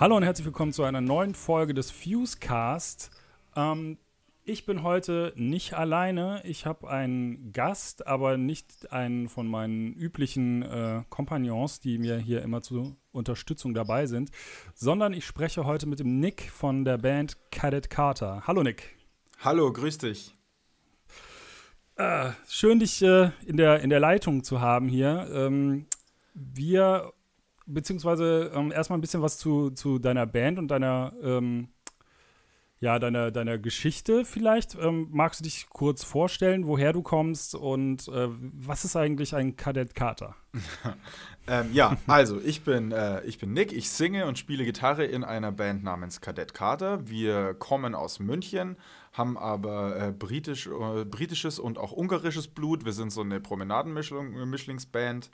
Hallo und herzlich willkommen zu einer neuen Folge des Fusecast. Ähm, ich bin heute nicht alleine. Ich habe einen Gast, aber nicht einen von meinen üblichen äh, Kompagnons, die mir hier immer zur Unterstützung dabei sind, sondern ich spreche heute mit dem Nick von der Band Cadet Carter. Hallo Nick. Hallo, grüß dich. Äh, schön, dich äh, in, der, in der Leitung zu haben hier. Ähm, wir, beziehungsweise ähm, erstmal ein bisschen was zu, zu deiner Band und deiner, ähm, ja, deiner, deiner Geschichte vielleicht. Ähm, magst du dich kurz vorstellen, woher du kommst und äh, was ist eigentlich ein Kadett Kater? ähm, ja, also ich bin, äh, ich bin Nick, ich singe und spiele Gitarre in einer Band namens Kadett Kater. Wir kommen aus München, haben aber äh, britisch, äh, britisches und auch ungarisches Blut. Wir sind so eine Promenadenmischlingsband.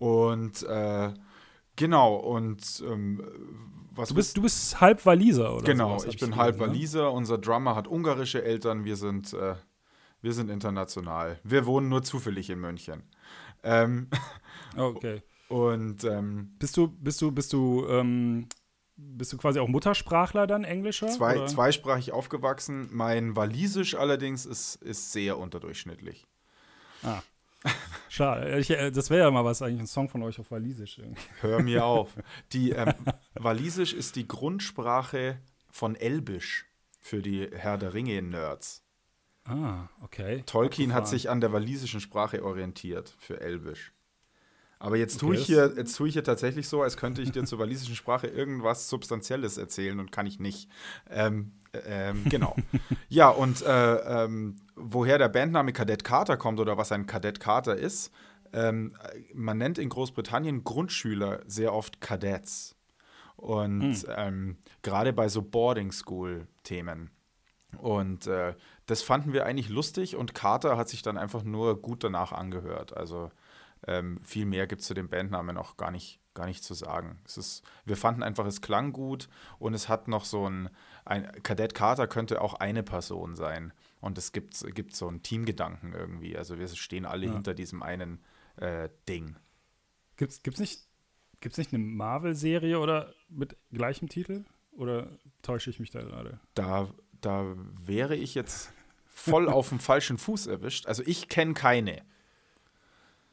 Und äh, genau, und ähm, was du bist, du bist halb Waliser, oder? Genau, sowas, ich bin halb ne? Waliser. Ne? Unser Drummer hat ungarische Eltern. Wir sind, äh, wir sind international. Wir wohnen nur zufällig in München. Ähm, okay. Und ähm, bist du, bist du, bist du, ähm, bist du quasi auch Muttersprachler dann, Englischer? Zwei, oder? zweisprachig aufgewachsen. Mein Walisisch allerdings ist, ist sehr unterdurchschnittlich. Ah. Schade. Ich, äh, das wäre ja mal was, eigentlich ein Song von euch auf Walisisch. Irgendwie. Hör mir auf. Die, ähm, Walisisch ist die Grundsprache von Elbisch für die Herr der Ringe-Nerds. Ah, okay. Tolkien hat sich an der walisischen Sprache orientiert für Elbisch. Aber jetzt tue, ich hier, jetzt tue ich hier tatsächlich so, als könnte ich dir zur walisischen Sprache irgendwas Substanzielles erzählen und kann ich nicht. Ähm, ähm, genau. ja, und äh, ähm, woher der Bandname Kadett Carter kommt oder was ein Kadett Carter ist, ähm, man nennt in Großbritannien Grundschüler sehr oft Kadets. Und mhm. gerade bei so Boarding School-Themen. Und äh, das fanden wir eigentlich lustig und Carter hat sich dann einfach nur gut danach angehört. Also ähm, viel mehr gibt es zu dem Bandnamen auch gar nicht, gar nicht zu sagen. Es ist, wir fanden einfach, es klang gut und es hat noch so ein, ein Kadett Carter könnte auch eine Person sein. Und es gibt, gibt so einen Teamgedanken irgendwie. Also wir stehen alle ja. hinter diesem einen äh, Ding. Gibt es nicht, gibt's nicht eine Marvel-Serie oder mit gleichem Titel? Oder täusche ich mich da gerade? Da, da wäre ich jetzt voll auf dem falschen Fuß erwischt. Also ich kenne keine.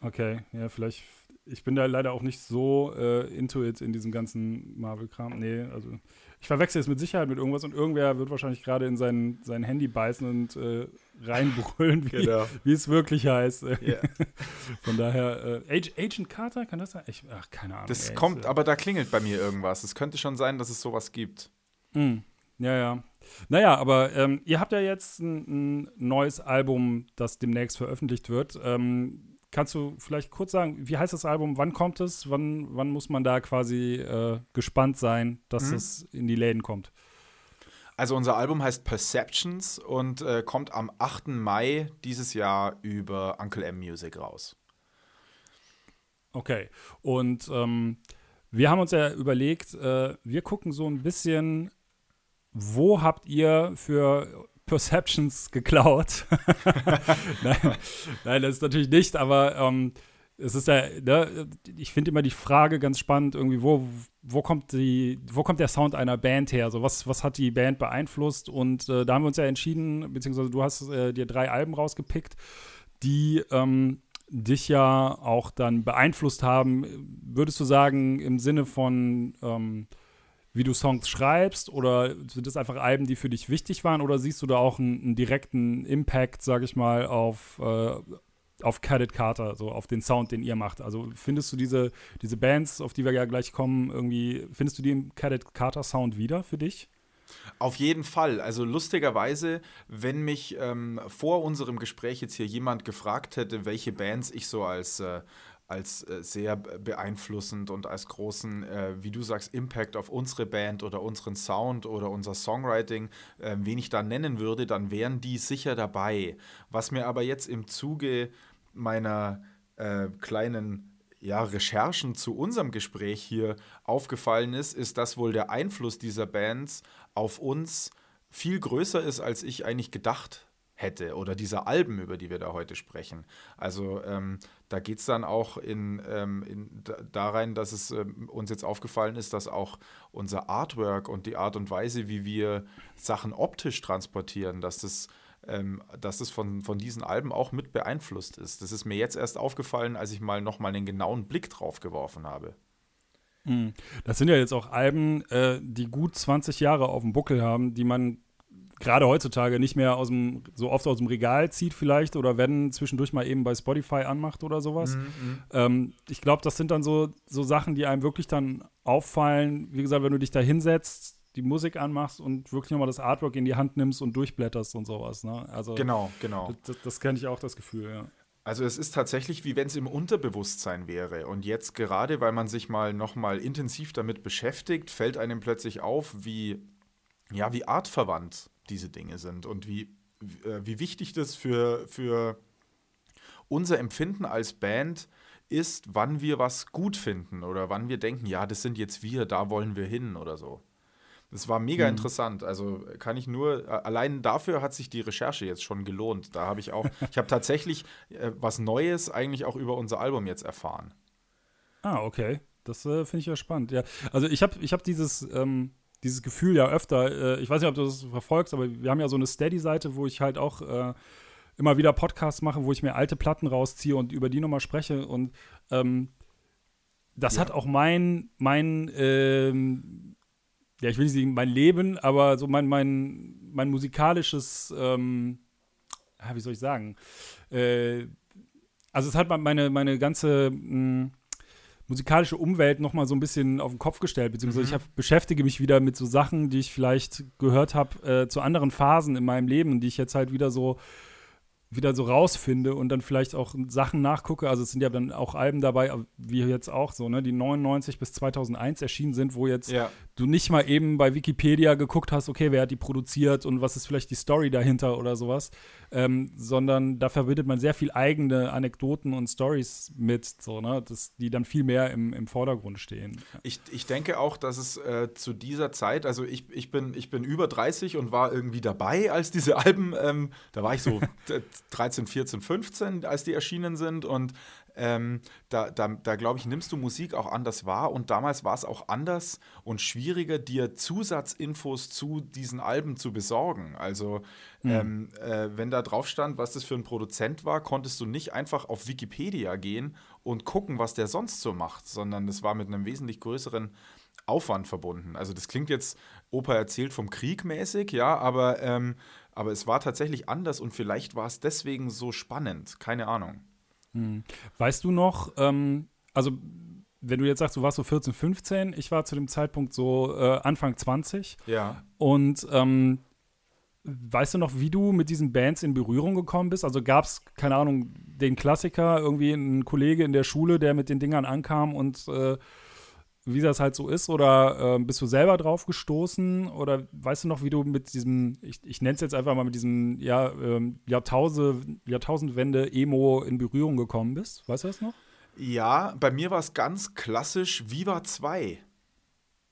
Okay, ja, vielleicht. Ich bin da leider auch nicht so äh, into it in diesem ganzen Marvel-Kram. Nee, also ich verwechsel es mit Sicherheit mit irgendwas und irgendwer wird wahrscheinlich gerade in sein, sein Handy beißen und äh, reinbrüllen, wie, genau. wie es wirklich heißt. Yeah. Von daher, äh, Agent Carter, kann das sein? Ich, ach, keine Ahnung. Das ey, kommt, aber da klingelt bei mir irgendwas. Es könnte schon sein, dass es sowas gibt. Mm, ja, ja. Naja, aber ähm, ihr habt ja jetzt ein, ein, neues Album, das demnächst veröffentlicht wird. Ähm, Kannst du vielleicht kurz sagen, wie heißt das Album? Wann kommt es? Wann, wann muss man da quasi äh, gespannt sein, dass mhm. es in die Läden kommt? Also unser Album heißt Perceptions und äh, kommt am 8. Mai dieses Jahr über Uncle M Music raus. Okay. Und ähm, wir haben uns ja überlegt, äh, wir gucken so ein bisschen, wo habt ihr für Perceptions geklaut. nein, nein, das ist natürlich nicht, aber ähm, es ist ja, ne, ich finde immer die Frage ganz spannend, irgendwie, wo, wo kommt die, wo kommt der Sound einer Band her? So, was, was hat die Band beeinflusst? Und äh, da haben wir uns ja entschieden, beziehungsweise du hast äh, dir drei Alben rausgepickt, die ähm, dich ja auch dann beeinflusst haben. Würdest du sagen, im Sinne von ähm, wie du Songs schreibst oder sind das einfach Alben, die für dich wichtig waren oder siehst du da auch einen, einen direkten Impact, sag ich mal, auf, äh, auf Cadet Carter, so auf den Sound, den ihr macht? Also findest du diese, diese Bands, auf die wir ja gleich kommen, irgendwie, findest du die im Cadet Carter Sound wieder für dich? Auf jeden Fall. Also lustigerweise, wenn mich ähm, vor unserem Gespräch jetzt hier jemand gefragt hätte, welche Bands ich so als, äh, als äh, sehr beeinflussend und als großen, äh, wie du sagst, Impact auf unsere Band oder unseren Sound oder unser Songwriting, äh, wen ich da nennen würde, dann wären die sicher dabei. Was mir aber jetzt im Zuge meiner äh, kleinen ja, Recherchen zu unserem Gespräch hier aufgefallen ist, ist, dass wohl der Einfluss dieser Bands auf uns viel größer ist, als ich eigentlich gedacht hätte oder dieser Alben, über die wir da heute sprechen. Also ähm, da geht es dann auch in, ähm, in da rein, dass es ähm, uns jetzt aufgefallen ist, dass auch unser Artwork und die Art und Weise, wie wir Sachen optisch transportieren, dass das ähm, dass das von, von diesen Alben auch mit beeinflusst ist. Das ist mir jetzt erst aufgefallen, als ich mal nochmal einen genauen Blick drauf geworfen habe. Hm. Das sind ja jetzt auch Alben, äh, die gut 20 Jahre auf dem Buckel haben, die man gerade heutzutage nicht mehr aus dem, so oft aus dem Regal zieht vielleicht oder wenn zwischendurch mal eben bei Spotify anmacht oder sowas. Mhm, mhm. ähm, ich glaube, das sind dann so, so Sachen, die einem wirklich dann auffallen. Wie gesagt, wenn du dich da hinsetzt, die Musik anmachst und wirklich nochmal das Artwork in die Hand nimmst und durchblätterst und sowas. Ne? Also, genau, genau. Das, das kenne ich auch, das Gefühl, ja. Also es ist tatsächlich, wie wenn es im Unterbewusstsein wäre. Und jetzt gerade, weil man sich mal nochmal intensiv damit beschäftigt, fällt einem plötzlich auf, wie, ja, wie artverwandt diese Dinge sind und wie, äh, wie wichtig das für, für unser Empfinden als Band ist, wann wir was gut finden oder wann wir denken, ja, das sind jetzt wir, da wollen wir hin oder so. Das war mega mhm. interessant. Also kann ich nur, allein dafür hat sich die Recherche jetzt schon gelohnt. Da habe ich auch, ich habe tatsächlich äh, was Neues eigentlich auch über unser Album jetzt erfahren. Ah, okay. Das äh, finde ich ja spannend. Ja, also ich habe ich hab dieses, ähm, dieses Gefühl ja öfter, äh, ich weiß nicht, ob du das verfolgst, aber wir haben ja so eine Steady-Seite, wo ich halt auch äh, immer wieder Podcasts mache, wo ich mir alte Platten rausziehe und über die nochmal spreche. Und ähm, das ja. hat auch mein, mein ähm, ja, ich will nicht sagen, mein Leben, aber so mein, mein, mein musikalisches, ähm, wie soll ich sagen, äh, also es hat meine, meine ganze mh, hm, musikalische Umwelt noch mal so ein bisschen auf den Kopf gestellt, beziehungsweise mhm. ich hab, beschäftige mich wieder mit so Sachen, die ich vielleicht gehört habe äh, zu anderen Phasen in meinem Leben, die ich jetzt halt wieder so wieder so rausfinde und dann vielleicht auch Sachen nachgucke. Also es sind ja dann auch Alben dabei, wie jetzt auch so, ne, die 99 bis 2001 erschienen sind, wo jetzt ja. Du nicht mal eben bei Wikipedia geguckt hast, okay, wer hat die produziert und was ist vielleicht die Story dahinter oder sowas, ähm, sondern da verbindet man sehr viel eigene Anekdoten und Stories mit, so, ne, das, die dann viel mehr im, im Vordergrund stehen. Ich, ich denke auch, dass es äh, zu dieser Zeit, also ich, ich, bin, ich bin über 30 und war irgendwie dabei, als diese Alben, ähm, da war ich so 13, 14, 15, als die erschienen sind. Und ähm, da, da, da glaube ich, nimmst du Musik auch anders wahr. Und damals war es auch anders und schwieriger, dir Zusatzinfos zu diesen Alben zu besorgen. Also, mhm. ähm, äh, wenn da drauf stand, was das für ein Produzent war, konntest du nicht einfach auf Wikipedia gehen und gucken, was der sonst so macht, sondern das war mit einem wesentlich größeren Aufwand verbunden. Also, das klingt jetzt, Opa erzählt vom Krieg mäßig, ja, aber. Ähm, aber es war tatsächlich anders und vielleicht war es deswegen so spannend. Keine Ahnung. Hm. Weißt du noch, ähm, also wenn du jetzt sagst, du warst so 14, 15, ich war zu dem Zeitpunkt so äh, Anfang 20. Ja. Und ähm, weißt du noch, wie du mit diesen Bands in Berührung gekommen bist? Also gab es, keine Ahnung, den Klassiker, irgendwie einen Kollege in der Schule, der mit den Dingern ankam und äh, wie das halt so ist? Oder äh, bist du selber drauf gestoßen? Oder weißt du noch, wie du mit diesem, ich, ich nenne es jetzt einfach mal mit diesem ja, ähm, Jahrtausend, Jahrtausendwende-Emo in Berührung gekommen bist? Weißt du das noch? Ja, bei mir war es ganz klassisch Viva 2.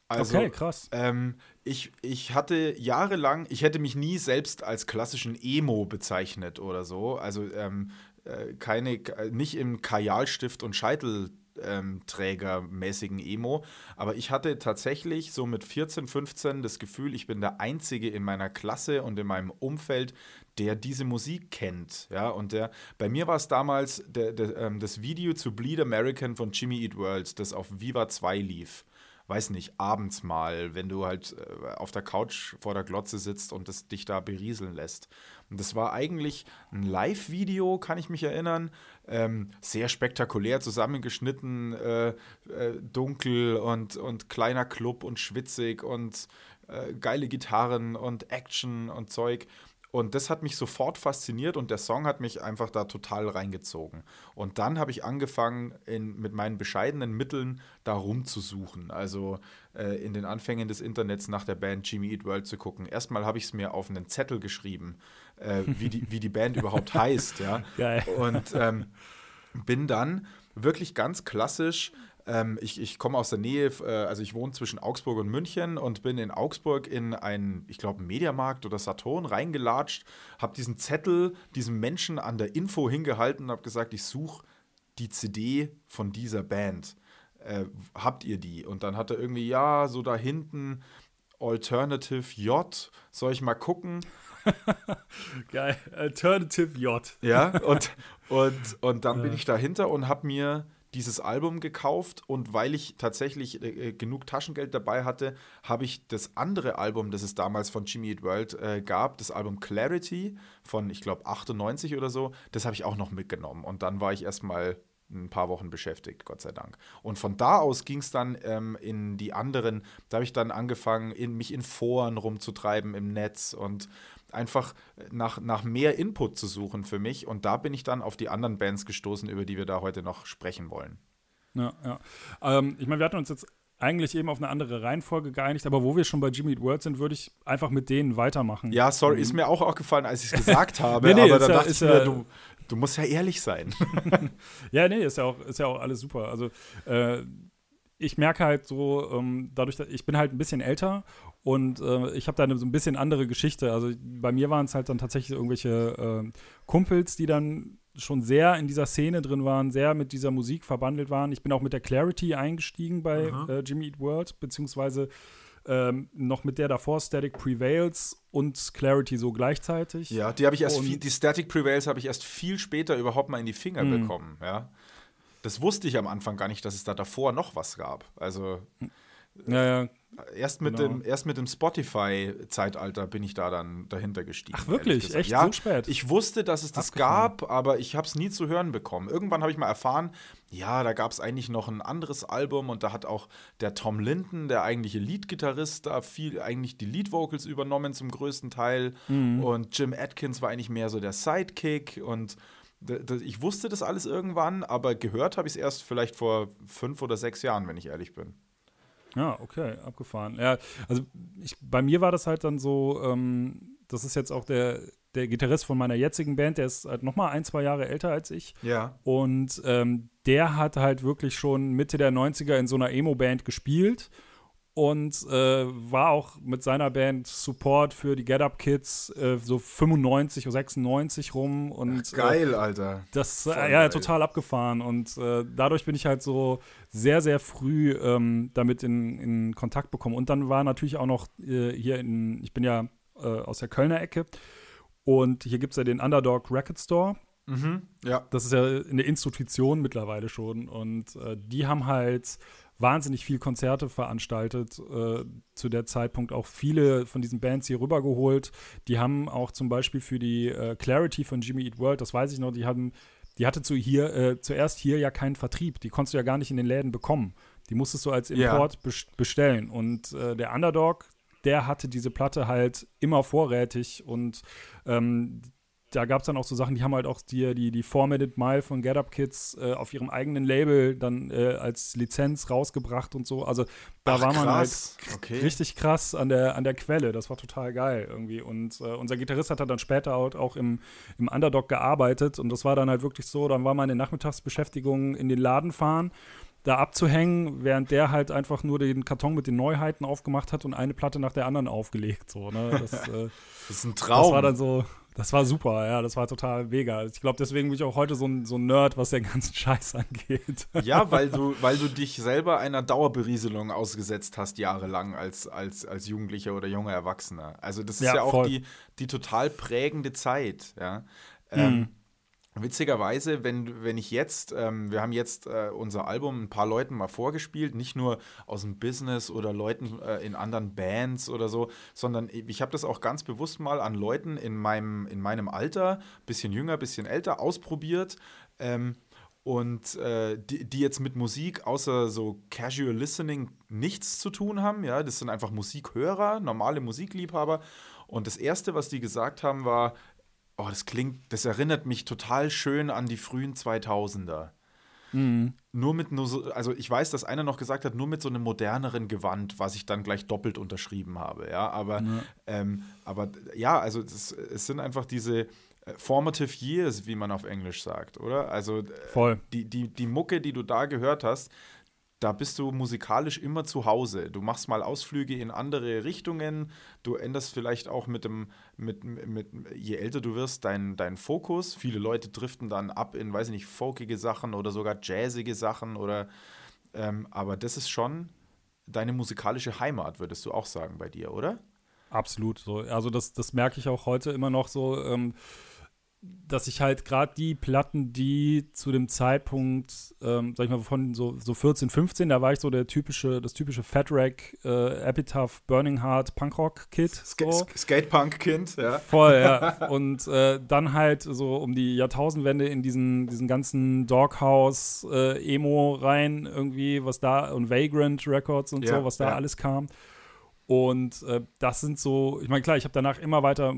Also, okay, krass. Ähm, ich, ich hatte jahrelang, ich hätte mich nie selbst als klassischen Emo bezeichnet oder so. Also ähm, äh, keine, nicht im Kajalstift und Scheitel ähm, trägermäßigen Emo. Aber ich hatte tatsächlich so mit 14, 15 das Gefühl, ich bin der Einzige in meiner Klasse und in meinem Umfeld, der diese Musik kennt. Ja, und der, bei mir war es damals der, der, ähm, das Video zu Bleed American von Jimmy Eat World, das auf Viva 2 lief weiß nicht, abends mal, wenn du halt äh, auf der Couch vor der Glotze sitzt und es dich da berieseln lässt. Und das war eigentlich ein Live-Video, kann ich mich erinnern. Ähm, sehr spektakulär zusammengeschnitten, äh, äh, dunkel und, und kleiner Club und schwitzig und äh, geile Gitarren und Action und Zeug. Und das hat mich sofort fasziniert und der Song hat mich einfach da total reingezogen. Und dann habe ich angefangen, in, mit meinen bescheidenen Mitteln da rumzusuchen. Also äh, in den Anfängen des Internets nach der Band Jimmy Eat World zu gucken. Erstmal habe ich es mir auf einen Zettel geschrieben, äh, wie, die, wie die Band überhaupt heißt. Ja? Geil. Und ähm, bin dann wirklich ganz klassisch Ähm, ich ich komme aus der Nähe, äh, also ich wohne zwischen Augsburg und München und bin in Augsburg in einen, ich glaube, Mediamarkt oder Saturn reingelatscht, habe diesen Zettel diesem Menschen an der Info hingehalten und habe gesagt, ich suche die CD von dieser Band. Äh, habt ihr die? Und dann hat er irgendwie, ja, so da hinten Alternative J, soll ich mal gucken? Geil, Alternative J. Ja, und, und, und dann ja. bin ich dahinter und habe mir dieses Album gekauft und weil ich tatsächlich äh, genug Taschengeld dabei hatte, habe ich das andere Album, das es damals von Jimmy Eat World äh, gab, das Album Clarity von, ich glaube, 98 oder so, das habe ich auch noch mitgenommen. Und dann war ich erstmal ein paar Wochen beschäftigt, Gott sei Dank. Und von da aus ging es dann ähm, in die anderen, da habe ich dann angefangen, in, mich in Foren rumzutreiben im Netz und einfach nach, nach mehr Input zu suchen für mich. Und da bin ich dann auf die anderen Bands gestoßen, über die wir da heute noch sprechen wollen. Ja, ja. Ähm, ich meine, wir hatten uns jetzt eigentlich eben auf eine andere Reihenfolge geeinigt, aber wo wir schon bei Jimmy Eat World sind, würde ich einfach mit denen weitermachen. Ja, sorry, ist mir auch aufgefallen, als ich es gesagt habe, nee, nee, aber dann ja, dachte ich mir, du, du musst ja ehrlich sein. ja, nee, ist ja auch, ist ja auch alles super. Also äh, ich merke halt so, ähm, dadurch, dass ich bin halt ein bisschen älter und äh, ich habe da eine, so ein bisschen andere Geschichte. Also bei mir waren es halt dann tatsächlich irgendwelche äh, Kumpels, die dann schon sehr in dieser Szene drin waren, sehr mit dieser Musik verbandelt waren. Ich bin auch mit der Clarity eingestiegen bei äh, Jimmy Eat World, beziehungsweise ähm, noch mit der davor Static Prevails und Clarity so gleichzeitig. Ja, die habe ich erst viel, die Static Prevails habe ich erst viel später überhaupt mal in die Finger mhm. bekommen, ja. Das wusste ich am Anfang gar nicht, dass es da davor noch was gab. Also ja, ja. Erst mit genau. dem, erst mit dem Spotify-Zeitalter bin ich da dann dahinter gestiegen. Ach wirklich? Echt ja, so spät? Ich wusste, dass es das Abgefahren. gab, aber ich habe es nie zu hören bekommen. Irgendwann habe ich mal erfahren, ja, da gab es eigentlich noch ein anderes Album und da hat auch der Tom Linton, der eigentliche Lead-Gitarrist, da viel eigentlich die Lead-Vocals übernommen zum größten Teil. Mhm. Und Jim Atkins war eigentlich mehr so der Sidekick und ich wusste das alles irgendwann, aber gehört habe ich es erst vielleicht vor fünf oder sechs Jahren, wenn ich ehrlich bin. Ja, okay, abgefahren. Ja, also ich, bei mir war das halt dann so, ähm, das ist jetzt auch der, der Gitarrist von meiner jetzigen Band, der ist halt noch mal ein, zwei Jahre älter als ich. Ja. Und ähm, der hat halt wirklich schon Mitte der 90er in so einer Emo-Band gespielt und äh, war auch mit seiner Band Support für die Get Up Kids äh, so 95 oder 96 rum und Ach, geil, äh, Alter. Das äh, ja total abgefahren und äh, dadurch bin ich halt so sehr sehr früh ähm, damit in, in Kontakt bekommen und dann war natürlich auch noch äh, hier in ich bin ja aus der Kölner Ecke und hier gibt es ja den Underdog Record Store. Mhm, ja. Das ist ja eine Institution mittlerweile schon und die haben halt wahnsinnig viel Konzerte veranstaltet, äh, zu der Zeitpunkt auch viele von diesen Bands hier rübergeholt. Die haben auch zum Beispiel für die äh, Clarity von Jimmy Eat World, das weiß ich noch, die haben, die hatte zu hier, äh, zuerst hier ja keinen Vertrieb, die konntest du ja gar nicht in den Läden bekommen. Die musstest du als Import ja. bestellen. Und äh, der Underdog, der hatte diese Platte halt immer vorrätig und ähm, da gab es dann auch so Sachen, die haben halt auch die, die, die Formatted Mile von Get Up Kids äh, auf ihrem eigenen Label dann äh, als Lizenz rausgebracht und so. Also da Ach, war man halt okay. richtig krass an der, an der Quelle. Das war total geil irgendwie. Und äh, unser Gitarrist hat dann später auch im, im Underdog gearbeitet und das war dann halt wirklich so, dann war meine Nachmittagsbeschäftigung in den Laden fahren da abzuhängen, während der halt einfach nur den Karton mit den Neuheiten aufgemacht hat und eine Platte nach der anderen aufgelegt. So, ne? das, äh, das ist ein Traum. Das war dann so, das war super, ja, das war total mega. Ich glaube, deswegen bin ich auch heute so ein, so ein Nerd, was den ganzen Scheiß angeht. Ja, weil du, weil du dich selber einer Dauerberieselung ausgesetzt hast, jahrelang als, als, als Jugendlicher oder junger Erwachsener. Also, das ist ja, ja auch die, die total prägende Zeit, ja. Mhm. Ähm, Witzigerweise, wenn, wenn ich jetzt, ähm, wir haben jetzt äh, unser Album ein paar Leuten mal vorgespielt, nicht nur aus dem Business oder Leuten äh, in anderen Bands oder so, sondern ich habe das auch ganz bewusst mal an Leuten in meinem, in meinem Alter, bisschen jünger, bisschen älter, ausprobiert. Ähm, und äh, die, die jetzt mit Musik außer so Casual Listening nichts zu tun haben. Ja, das sind einfach Musikhörer, normale Musikliebhaber. Und das Erste, was die gesagt haben, war, oh, das klingt, das erinnert mich total schön an die frühen 2000er. Mhm. Nur mit nur so, also ich weiß, dass einer noch gesagt hat, nur mit so einem moderneren Gewand, was ich dann gleich doppelt unterschrieben habe, ja, aber, ja, ähm, aber ja, also das, es sind einfach diese äh, formative years, wie man auf Englisch sagt, oder? Also äh, Voll. Die, die, die Mucke, die du da gehört hast, da bist du musikalisch immer zu Hause. Du machst mal Ausflüge in andere Richtungen, du änderst vielleicht auch mit dem, mit, mit, je älter du wirst, deinen dein Fokus. Viele Leute driften dann ab in, weiß ich nicht, folkige Sachen oder sogar jazzige Sachen oder ähm, aber das ist schon deine musikalische Heimat, würdest du auch sagen bei dir, oder? Absolut. So. Also das, das merke ich auch heute immer noch so. Ähm, dass ich halt gerade die Platten, die zu dem Zeitpunkt, ähm, sag ich mal, von so, so 14, 15, da war ich so der typische, das typische Fat Rack, äh, Epitaph, Burning Heart, Punkrock-Kid. Sk so. Skatepunk-Kind, ja. Voll, ja. Und äh, dann halt so um die Jahrtausendwende in diesen, diesen ganzen Doghouse, äh, Emo rein, irgendwie, was da, und Vagrant Records und ja, so, was da ja. alles kam. Und äh, das sind so, ich meine, klar, ich habe danach immer weiter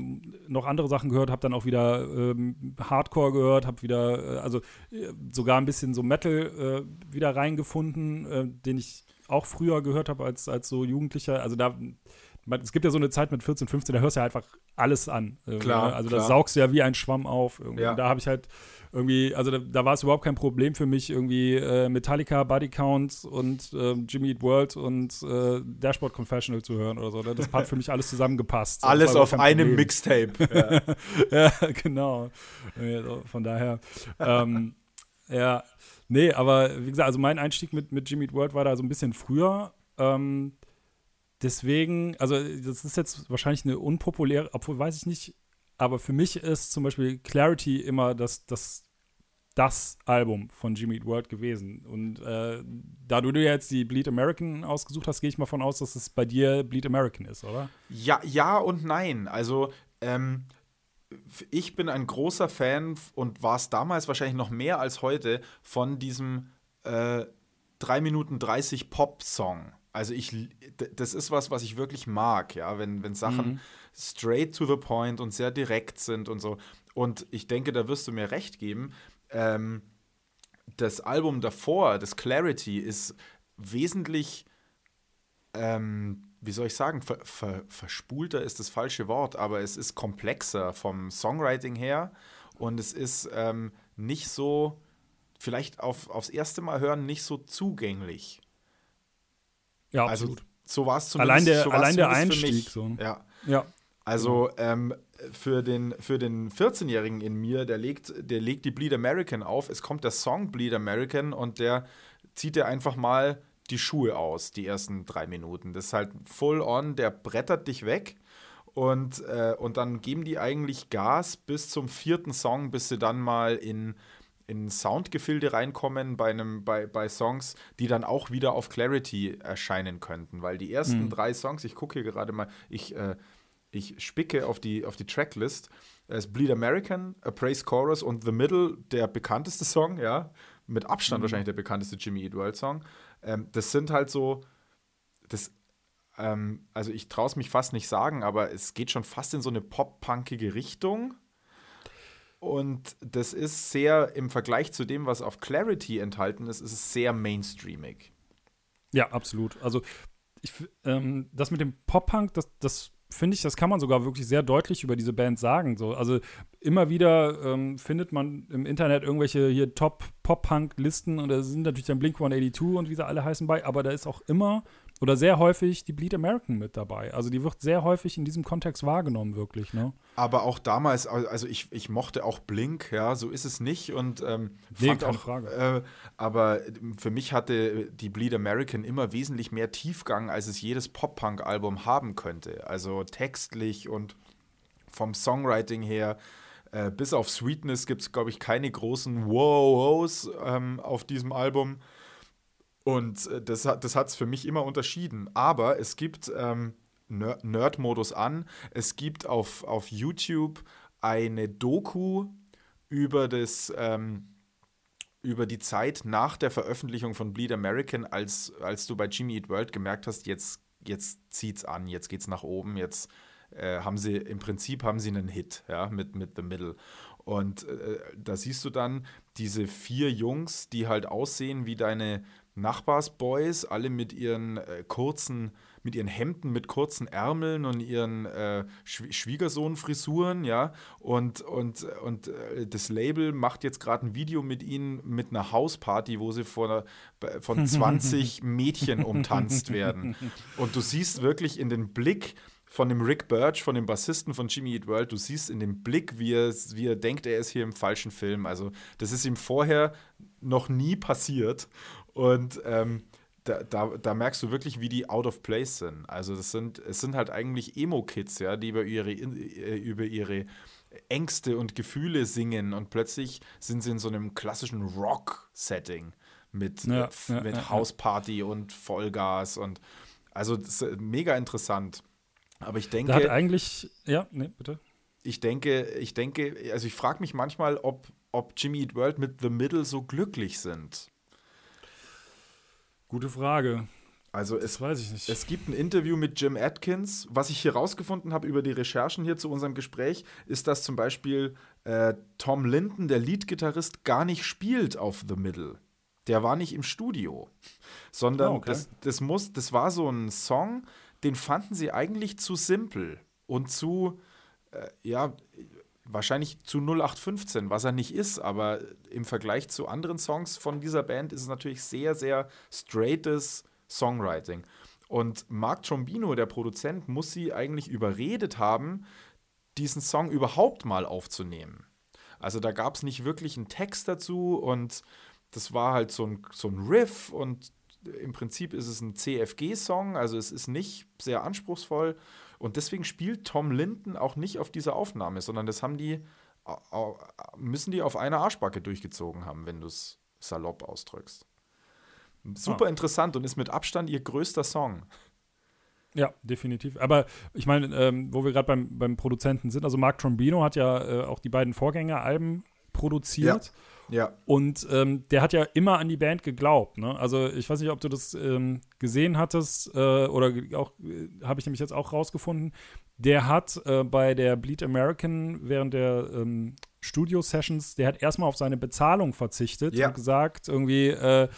noch andere Sachen gehört, habe dann auch wieder ähm, Hardcore gehört, habe wieder, äh, also äh, sogar ein bisschen so Metal äh, wieder reingefunden, äh, den ich auch früher gehört habe als, als so Jugendlicher. Also da, es gibt ja so eine Zeit mit 14, 15, da hörst du ja einfach alles an. Klar. Also klar. da saugst du ja wie ein Schwamm auf. Ja. Da habe ich halt irgendwie, also da, da war es überhaupt kein Problem für mich, irgendwie äh, Metallica, Body Count und äh, Jimmy Eat World und äh, Dashboard Confessional zu hören oder so. Ne? Das hat für mich alles zusammengepasst. alles auf einem Mixtape. Ja. ja, genau. Von daher, ähm, ja, nee, aber wie gesagt, also mein Einstieg mit, mit Jimmy Eat World war da so ein bisschen früher. Ähm, deswegen, also das ist jetzt wahrscheinlich eine unpopuläre, obwohl weiß ich nicht, aber für mich ist zum Beispiel Clarity immer das, das, das Album von Jimmy Eat World gewesen. Und äh, da du dir jetzt die Bleed American ausgesucht hast, gehe ich mal von aus, dass es bei dir Bleed American ist, oder? Ja, ja und nein. Also, ähm, ich bin ein großer Fan und war es damals wahrscheinlich noch mehr als heute von diesem äh, 3 Minuten 30 Pop-Song. Also ich, das ist was, was ich wirklich mag, ja, wenn, wenn Sachen mhm. straight to the point und sehr direkt sind und so. Und ich denke, da wirst du mir recht geben. Ähm, das Album davor, das Clarity, ist wesentlich, ähm, wie soll ich sagen, ver, ver, verspulter ist das falsche Wort, aber es ist komplexer vom Songwriting her und es ist ähm, nicht so, vielleicht auf, aufs erste Mal hören, nicht so zugänglich. Ja, also, absolut. So war es zumindest. Allein der, so allein der Einstieg. So. Ja. ja. Also ähm, für den, für den 14-Jährigen in mir, der legt, der legt die Bleed American auf. Es kommt der Song Bleed American und der zieht dir einfach mal die Schuhe aus, die ersten drei Minuten. Das ist halt full on, der brettert dich weg. Und, äh, und dann geben die eigentlich Gas bis zum vierten Song, bis sie dann mal in in Soundgefilde reinkommen bei, einem, bei, bei Songs, die dann auch wieder auf Clarity erscheinen könnten. Weil die ersten mhm. drei Songs, ich gucke hier gerade mal, ich, äh, ich spicke auf die, auf die Tracklist. Es ist Bleed American, A Praise Chorus und The Middle, der bekannteste Song, ja. Mit Abstand mhm. wahrscheinlich der bekannteste Jimmy Eat World Song. Ähm, das sind halt so, das, ähm, also ich traue es mich fast nicht sagen, aber es geht schon fast in so eine pop-punkige Richtung. Und das ist sehr, im Vergleich zu dem, was auf Clarity enthalten ist, ist es sehr mainstreamig. Ja, absolut. Also, ich, ähm, das mit dem Pop-Punk, das, das finde ich, das kann man sogar wirklich sehr deutlich über diese Band sagen. So. Also immer wieder ähm, findet man im Internet irgendwelche hier Top-Pop-Punk-Listen und da sind natürlich dann Blink 182 und wie sie alle heißen bei, aber da ist auch immer oder sehr häufig die Bleed American mit dabei. Also die wird sehr häufig in diesem Kontext wahrgenommen, wirklich. Ne? Aber auch damals, also ich, ich mochte auch Blink, ja, so ist es nicht. Und ähm, nee, keine auch, Frage. Äh, aber für mich hatte die Bleed American immer wesentlich mehr Tiefgang, als es jedes Pop-Punk-Album haben könnte. Also textlich und vom Songwriting her. Äh, bis auf Sweetness gibt es, glaube ich, keine großen Wow-Wows ähm, auf diesem Album. Und äh, das hat es das für mich immer unterschieden. Aber es gibt ähm, Nerd-Modus an. Es gibt auf, auf YouTube eine Doku über das ähm, über die Zeit nach der Veröffentlichung von Bleed American, als, als du bei Jimmy Eat World gemerkt hast, jetzt, jetzt zieht's an, jetzt geht's nach oben, jetzt äh, haben sie im Prinzip haben sie einen Hit, ja, mit, mit The Middle. Und äh, da siehst du dann diese vier Jungs, die halt aussehen wie deine Nachbarsboys, alle mit ihren äh, kurzen mit ihren Hemden mit kurzen Ärmeln und ihren äh, Schwiegersohn-Frisuren, ja. Und, und, und äh, das Label macht jetzt gerade ein Video mit ihnen mit einer Hausparty, wo sie vor, von 20 Mädchen umtanzt werden. Und du siehst wirklich in den Blick von dem Rick Birch, von dem Bassisten von Jimmy Eat World, du siehst in dem Blick, wie er, wie er denkt, er ist hier im falschen Film. Also, das ist ihm vorher noch nie passiert. Und ähm, da, da, da, merkst du wirklich, wie die out of place sind. Also, das sind, es sind halt eigentlich Emo-Kids, ja, die über ihre, äh, über ihre Ängste und Gefühle singen und plötzlich sind sie in so einem klassischen Rock-Setting mit, ja, mit, mit ja, Hausparty und Vollgas und also das ist mega interessant. Aber ich denke. Da hat eigentlich, ja, nee, bitte. Ich denke, ich denke, also ich frage mich manchmal, ob, ob Jimmy Eat World mit The Middle so glücklich sind. Gute Frage. Also es, das weiß ich nicht. es gibt ein Interview mit Jim Atkins. Was ich hier rausgefunden habe über die Recherchen hier zu unserem Gespräch, ist, dass zum Beispiel äh, Tom Linton, der Leadgitarrist, gar nicht spielt auf The Middle. Der war nicht im Studio, sondern oh, okay. das, das, muss, das war so ein Song, den fanden sie eigentlich zu simpel und zu, äh, ja, wahrscheinlich zu 0815, was er nicht ist, aber im Vergleich zu anderen Songs von dieser Band ist es natürlich sehr, sehr straightes Songwriting. Und Mark Trombino, der Produzent, muss sie eigentlich überredet haben, diesen Song überhaupt mal aufzunehmen. Also da gab es nicht wirklich einen Text dazu und das war halt so ein, so ein Riff und im Prinzip ist es ein CFG-Song, also es ist nicht sehr anspruchsvoll. Und deswegen spielt Tom Linton auch nicht auf dieser Aufnahme, sondern das haben die, müssen die auf einer Arschbacke durchgezogen haben, wenn du es salopp ausdrückst. Super ah. interessant und ist mit Abstand ihr größter Song. Ja, definitiv. Aber ich meine, ähm, wo wir gerade beim, beim Produzenten sind, also Mark Trombino hat ja äh, auch die beiden Vorgängeralben produziert. Ja. Ja. Und ähm, der hat ja immer an die Band geglaubt. Ne? Also ich weiß nicht, ob du das ähm, gesehen hattest äh, oder auch, äh, habe ich nämlich jetzt auch rausgefunden. Der hat äh, bei der Bleed American während der ähm, Studio-Sessions, der hat erstmal auf seine Bezahlung verzichtet ja. und gesagt, irgendwie, äh,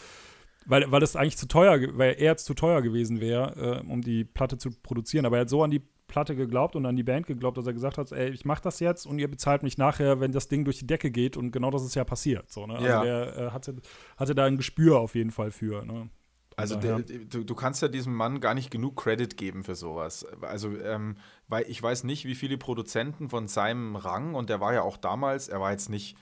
weil, weil das eigentlich zu teuer, weil er zu teuer gewesen wäre, äh, um die Platte zu produzieren. Aber er hat so an die Platte geglaubt und an die Band geglaubt, dass er gesagt hat, ey, ich mach das jetzt und ihr bezahlt mich nachher, wenn das Ding durch die Decke geht und genau das ist ja passiert. So, ne? Also ja. der äh, hatte, hatte da ein Gespür auf jeden Fall für. Ne? Also der, du, du, kannst ja diesem Mann gar nicht genug Credit geben für sowas. Also ähm, weil ich weiß nicht, wie viele Produzenten von seinem Rang und der war ja auch damals, er war jetzt nicht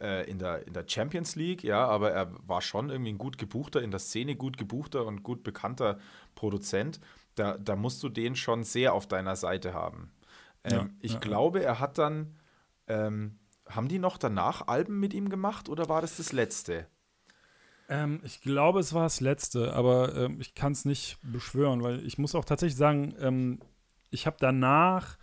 äh, in, der, in der Champions League, ja, aber er war schon irgendwie ein gut gebuchter, in der Szene gut gebuchter und gut bekannter Produzent da, da musst du den schon sehr auf deiner Seite haben. Ähm, ja, ich ja, glaube, er hat dann, ähm, haben die noch danach Alben mit ihm gemacht oder war das das letzte? Ähm, ich glaube, es war das letzte, aber ähm, ich kann es nicht beschwören, weil ich muss auch tatsächlich sagen, ähm, ich habe danach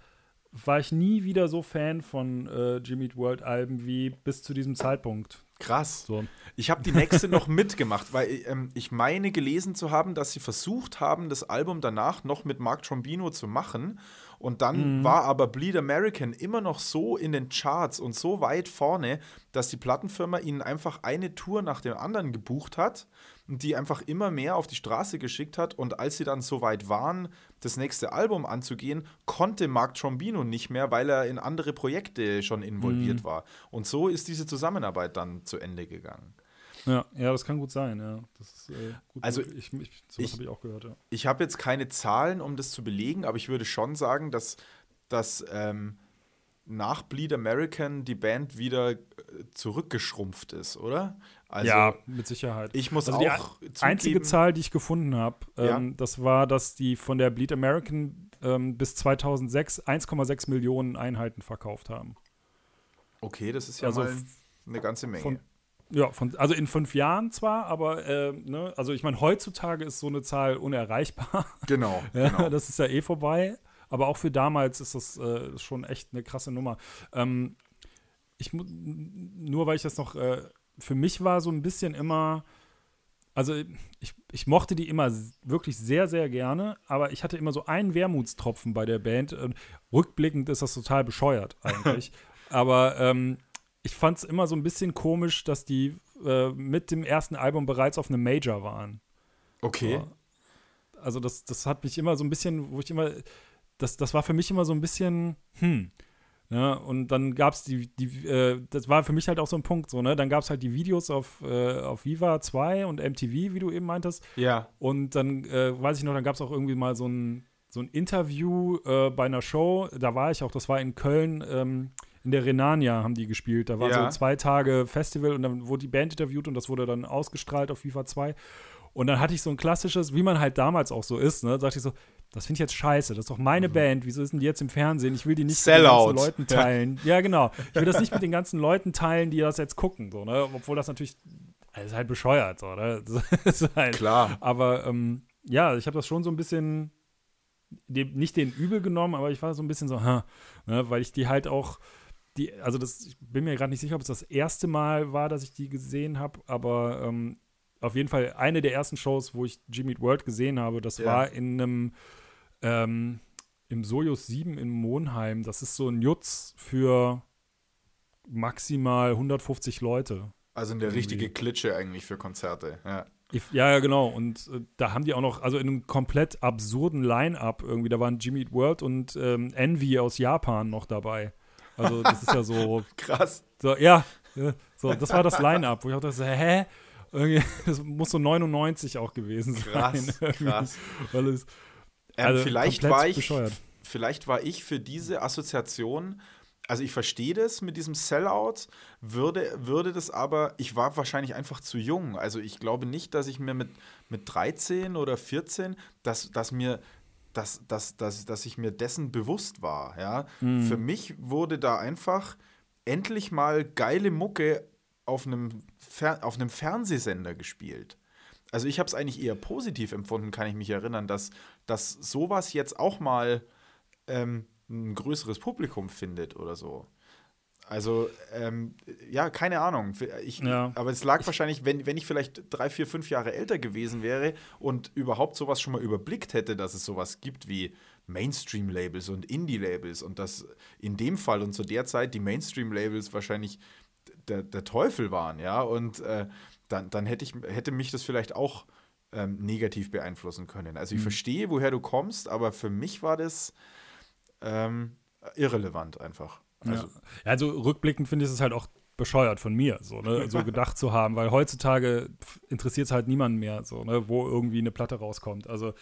war ich nie wieder so Fan von äh, Jimmy World Alben wie bis zu diesem Zeitpunkt. Krass. So. Ich habe die nächste noch mitgemacht, weil ähm, ich meine gelesen zu haben, dass sie versucht haben, das Album danach noch mit Mark Trombino zu machen. Und dann mhm. war aber Bleed American immer noch so in den Charts und so weit vorne, dass die Plattenfirma ihnen einfach eine Tour nach dem anderen gebucht hat und die einfach immer mehr auf die Straße geschickt hat. Und als sie dann so weit waren, das nächste Album anzugehen, konnte Mark Trombino nicht mehr, weil er in andere Projekte schon involviert mhm. war. Und so ist diese Zusammenarbeit dann zu Ende gegangen. Ja, ja, das kann gut sein, ja. Ist, äh, gut also ich, ich, ich habe ich auch gehört, ja. Ich habe jetzt keine Zahlen, um das zu belegen, aber ich würde schon sagen, dass, dass ähm, nach Bleed American die Band wieder äh, zurückgeschrumpft ist, oder? Also, ja, mit Sicherheit. Ich muss also auch die zugeben, einzige Zahl, die ich gefunden habe, ähm, ja. das war, dass die von der Bleed American ähm, bis 2006 1,6 Millionen Einheiten verkauft haben. Okay, das ist ja also mal eine ganze Menge. Von, ja, von, also in fünf Jahren zwar, aber äh, ne, also ich meine, heutzutage ist so eine Zahl unerreichbar. Genau, ja, genau. Das ist ja eh vorbei. Aber auch für damals ist das äh, schon echt eine krasse Nummer. Ähm, ich nur weil ich das noch, äh, für mich war so ein bisschen immer, also ich, ich mochte die immer wirklich sehr, sehr gerne, aber ich hatte immer so einen Wermutstropfen bei der Band. Und rückblickend ist das total bescheuert eigentlich. aber ähm, ich fand es immer so ein bisschen komisch, dass die äh, mit dem ersten Album bereits auf einem Major waren. Okay. So. also das, das hat mich immer so ein bisschen, wo ich immer, das, das war für mich immer so ein bisschen, hm. Ja, und dann gab es die, die äh, das war für mich halt auch so ein Punkt, so, ne? Dann gab es halt die Videos auf, äh, auf Viva 2 und MTV, wie du eben meintest. Ja. Und dann, äh, weiß ich noch, dann gab es auch irgendwie mal so ein, so ein Interview äh, bei einer Show. Da war ich auch, das war in Köln, ähm, in der Renania haben die gespielt. Da war Ja. so zwei Tage Festival und dann wurde die Band interviewt und das wurde dann ausgestrahlt auf FIFA 2. Und dann hatte ich so ein klassisches, wie man halt damals auch so ist, ne, dachte ich so, das finde ich jetzt scheiße, das ist doch meine Band, wieso ist denn die jetzt im Fernsehen? Ich will die nicht Mhm. Sellout. mit den ganzen Leuten Ja. teilen. Ja. genau. Ich will das nicht mit den ganzen Leuten teilen, die das jetzt gucken, so, ne? Obwohl das natürlich, das ist halt bescheuert, so, ne? Halt, Klar. aber ähm, ja, ich habe das schon so ein bisschen, dem, nicht den übel genommen, aber ich war so ein bisschen so, ha, ne, weil ich die halt auch, die, also das, ich bin mir gerade nicht sicher, ob es das erste Mal war, dass ich die gesehen habe, aber ähm, auf jeden Fall eine der ersten Shows, wo ich Jimmy World gesehen habe, das Ja. war in einem, ähm, im Sojus 7 in Monheim. Das ist so ein Jutz für maximal 150 Leute. Also eine Irgendwie. richtige Klitsche eigentlich für Konzerte. Ja. Ja, ja, genau. Und äh, da haben die auch noch, also in einem komplett absurden Line-Up irgendwie, da waren Jimmy Eat World und ähm, Envy aus Japan noch dabei. Also das ist ja so, Krass. so ja, so, das war das Line-Up, wo ich auch dachte, hä? Irgendwie, das muss so 99 auch gewesen sein. Krass, krass. Weil es, Ähm, also vielleicht, war ich, bescheuert. vielleicht war ich für diese Assoziation, also ich verstehe das mit diesem Sellout, würde, würde das aber, ich war wahrscheinlich einfach zu jung. Also ich glaube nicht, dass ich mir mit, mit 13 oder 14, dass, dass mir dass, dass, dass, dass ich mir dessen bewusst war. Ja? Mhm. Für mich wurde da einfach endlich mal geile Mucke auf einem, Fer auf einem Fernsehsender gespielt. Also ich habe es eigentlich eher positiv empfunden, kann ich mich erinnern, dass, dass sowas jetzt auch mal ähm, ein größeres Publikum findet oder so. Also, ähm, ja, keine Ahnung. Ich, Ja. Aber es lag wahrscheinlich, wenn, wenn ich vielleicht drei, vier, fünf Jahre älter gewesen wäre und überhaupt sowas schon mal überblickt hätte, dass es sowas gibt wie Mainstream-Labels und Indie-Labels und dass in dem Fall und zu der Zeit die Mainstream-Labels wahrscheinlich der, der Teufel waren, ja, und äh, dann, dann hätte, ich, hätte mich das vielleicht auch ähm, negativ beeinflussen können. Also ich Mhm. verstehe, woher du kommst, aber für mich war das ähm, irrelevant einfach. Also, ja. also rückblickend finde ich es halt auch bescheuert von mir, so, ne, so gedacht zu haben, weil heutzutage interessiert es halt niemanden mehr, so, ne, wo irgendwie eine Platte rauskommt. Also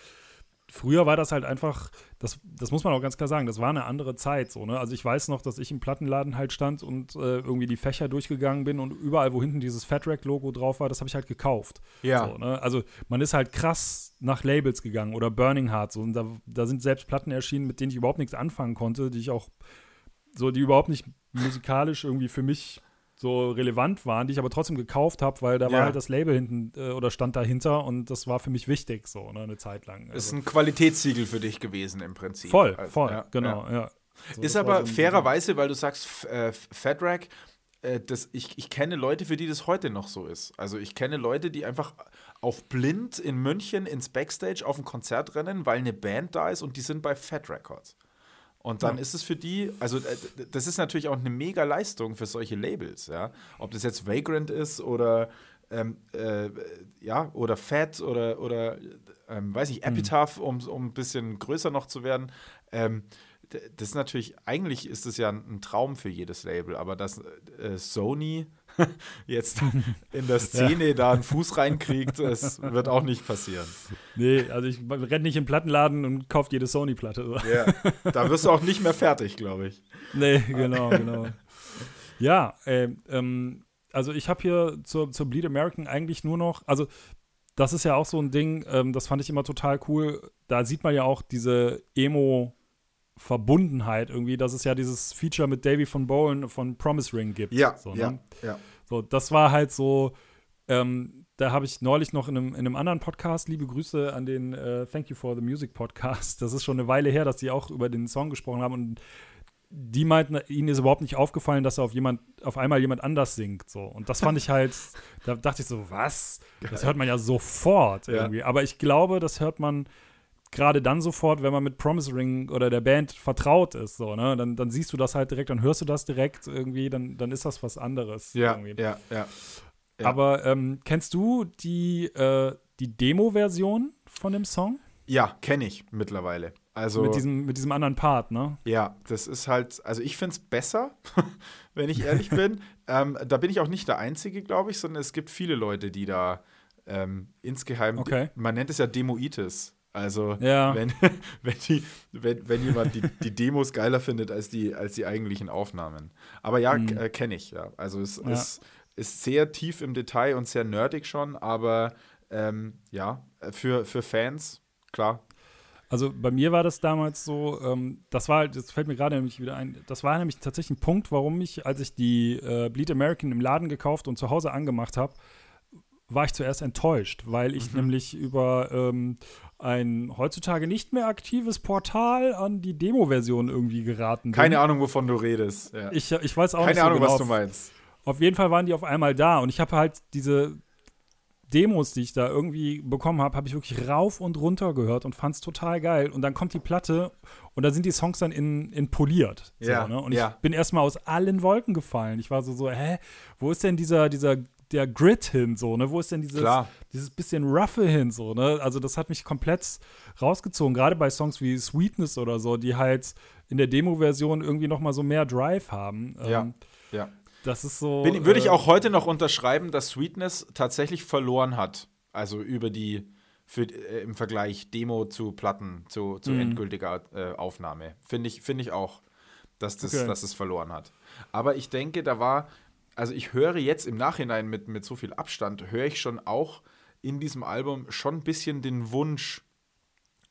früher war das halt einfach, das, das muss man auch ganz klar sagen, das war eine andere Zeit, so, ne? Also ich weiß noch, dass ich im Plattenladen halt stand und äh, irgendwie die Fächer durchgegangen bin und überall, wo hinten dieses Fat Rack Logo drauf war, das habe ich halt gekauft. Ja. So, ne? Also man ist halt krass nach Labels gegangen oder Burning Heart, so, und da, da sind selbst Platten erschienen, mit denen ich überhaupt nichts anfangen konnte, die ich auch so, die überhaupt nicht musikalisch irgendwie für mich so relevant waren, die ich aber trotzdem gekauft habe, weil da Ja. war halt das Label hinten äh, oder stand dahinter und das war für mich wichtig, so, ne, eine Zeit lang. ist Also, ein Qualitätssiegel für dich gewesen im Prinzip. voll, Also, voll, ja, genau, ja. ja. So, Ist aber so fairerweise, weil du sagst, äh, Fatrack, äh, das, ich, ich kenne Leute, für die das heute noch so ist. Also ich kenne Leute, die einfach auf blind in München ins Backstage auf ein Konzert rennen, weil eine Band da ist und die sind bei Fat Records. Und dann Ja. ist es für die, also äh, das ist natürlich auch eine mega Leistung für solche Labels, ja. Ob das jetzt Vagrant ist oder ähm, äh, ja, oder Fat oder, oder ähm, weiß ich, Epitaph, um, um ein bisschen größer noch zu werden. Ähm, das ist natürlich, eigentlich ist es ja ein Traum für jedes Label, aber dass äh, Sony jetzt in der Szene da einen Fuß reinkriegt, das wird auch nicht passieren. Nee, also ich renne nicht im Plattenladen und kaufe jede Sony-Platte. so. Ja, da wirst du auch nicht mehr fertig, glaube ich. Nee, genau, genau. Ja, ähm, ähm, also ich habe hier zur, zur Bleed American eigentlich nur noch, also das ist ja auch so ein Ding, ähm, das fand ich immer total cool. Da sieht man ja auch diese Emo-Verbundenheit irgendwie, dass es ja dieses Feature mit Davy von Bowen von Promise Ring gibt. so, ne? ja, ja. So, das war halt so, ähm, da habe ich neulich noch in einem, in einem anderen Podcast, liebe Grüße an den äh, Thank You for the Music Podcast, das ist schon eine Weile her, dass die auch über den Song gesprochen haben und die meinten, ihnen ist überhaupt nicht aufgefallen, dass er auf jemand, auf einmal jemand anders singt. So. Und das fand ich halt, da dachte ich so, was? Das hört man ja sofort Ja. irgendwie. Aber ich glaube, das hört man gerade dann sofort, wenn man mit Promise Ring oder der Band vertraut ist. So, ne? dann, dann siehst du das halt direkt, dann hörst du das direkt irgendwie, dann, dann ist das was anderes. Ja, irgendwie. ja, ja. Ja. Aber ähm, kennst du die, äh, die Demo-Version von dem Song? Ja, kenne ich mittlerweile. Also, mit, diesem, mit diesem anderen Part, ne? Ja, das ist halt, also ich finde es besser, wenn ich ehrlich bin. Ähm, da bin ich auch nicht der Einzige, glaube ich, sondern es gibt viele Leute, die da ähm, insgeheim, okay. man nennt es ja Demoitis. Also ja. wenn, wenn, die, wenn, wenn jemand die, die Demos geiler findet als die, als die eigentlichen Aufnahmen. Aber ja, mhm. äh, kenne ich, ja. Also es ja. Ist, ist sehr tief im Detail und sehr nerdig schon, aber ähm, ja, für, für Fans, klar. Also bei mir war das damals so, ähm, das war, das fällt mir gerade nämlich wieder ein, das war nämlich tatsächlich ein Punkt, warum ich, als ich die äh, Bleed American im Laden gekauft und zu Hause angemacht habe, war ich zuerst enttäuscht, weil ich mhm. nämlich über ähm, ein heutzutage nicht mehr aktives Portal an die Demo-Version irgendwie geraten bin. Keine Ahnung, wovon du redest. Ja. Ich, ich weiß auch Keine nicht Ahnung, so genau. was du meinst. Auf jeden Fall waren die auf einmal da und ich habe halt diese Demos, die ich da irgendwie bekommen habe, habe ich wirklich rauf und runter gehört und fand es total geil. Und dann kommt die Platte und da sind die Songs dann in, in poliert. So, ja, ne? Und ja. ich bin erstmal aus allen Wolken gefallen. Ich war so, so, hä, wo ist denn dieser, dieser der Grit hin, so, ne? Wo ist denn dieses, dieses bisschen Roughe hin, so, ne? Also, das hat mich komplett rausgezogen, gerade bei Songs wie Sweetness oder so, die halt in der Demo-Version irgendwie noch mal so mehr Drive haben. Ja, ähm, ja. Das ist so. Bin, würde ich äh, auch heute noch unterschreiben, dass Sweetness tatsächlich verloren hat. Also über die, für, äh, im Vergleich Demo zu Platten, zu, zu mhm. endgültiger äh, Aufnahme. Finde ich, find ich auch, dass, das, okay. dass es verloren hat. Aber ich denke, da war, also ich höre jetzt im Nachhinein mit, mit so viel Abstand, höre ich schon auch in diesem Album schon ein bisschen den Wunsch,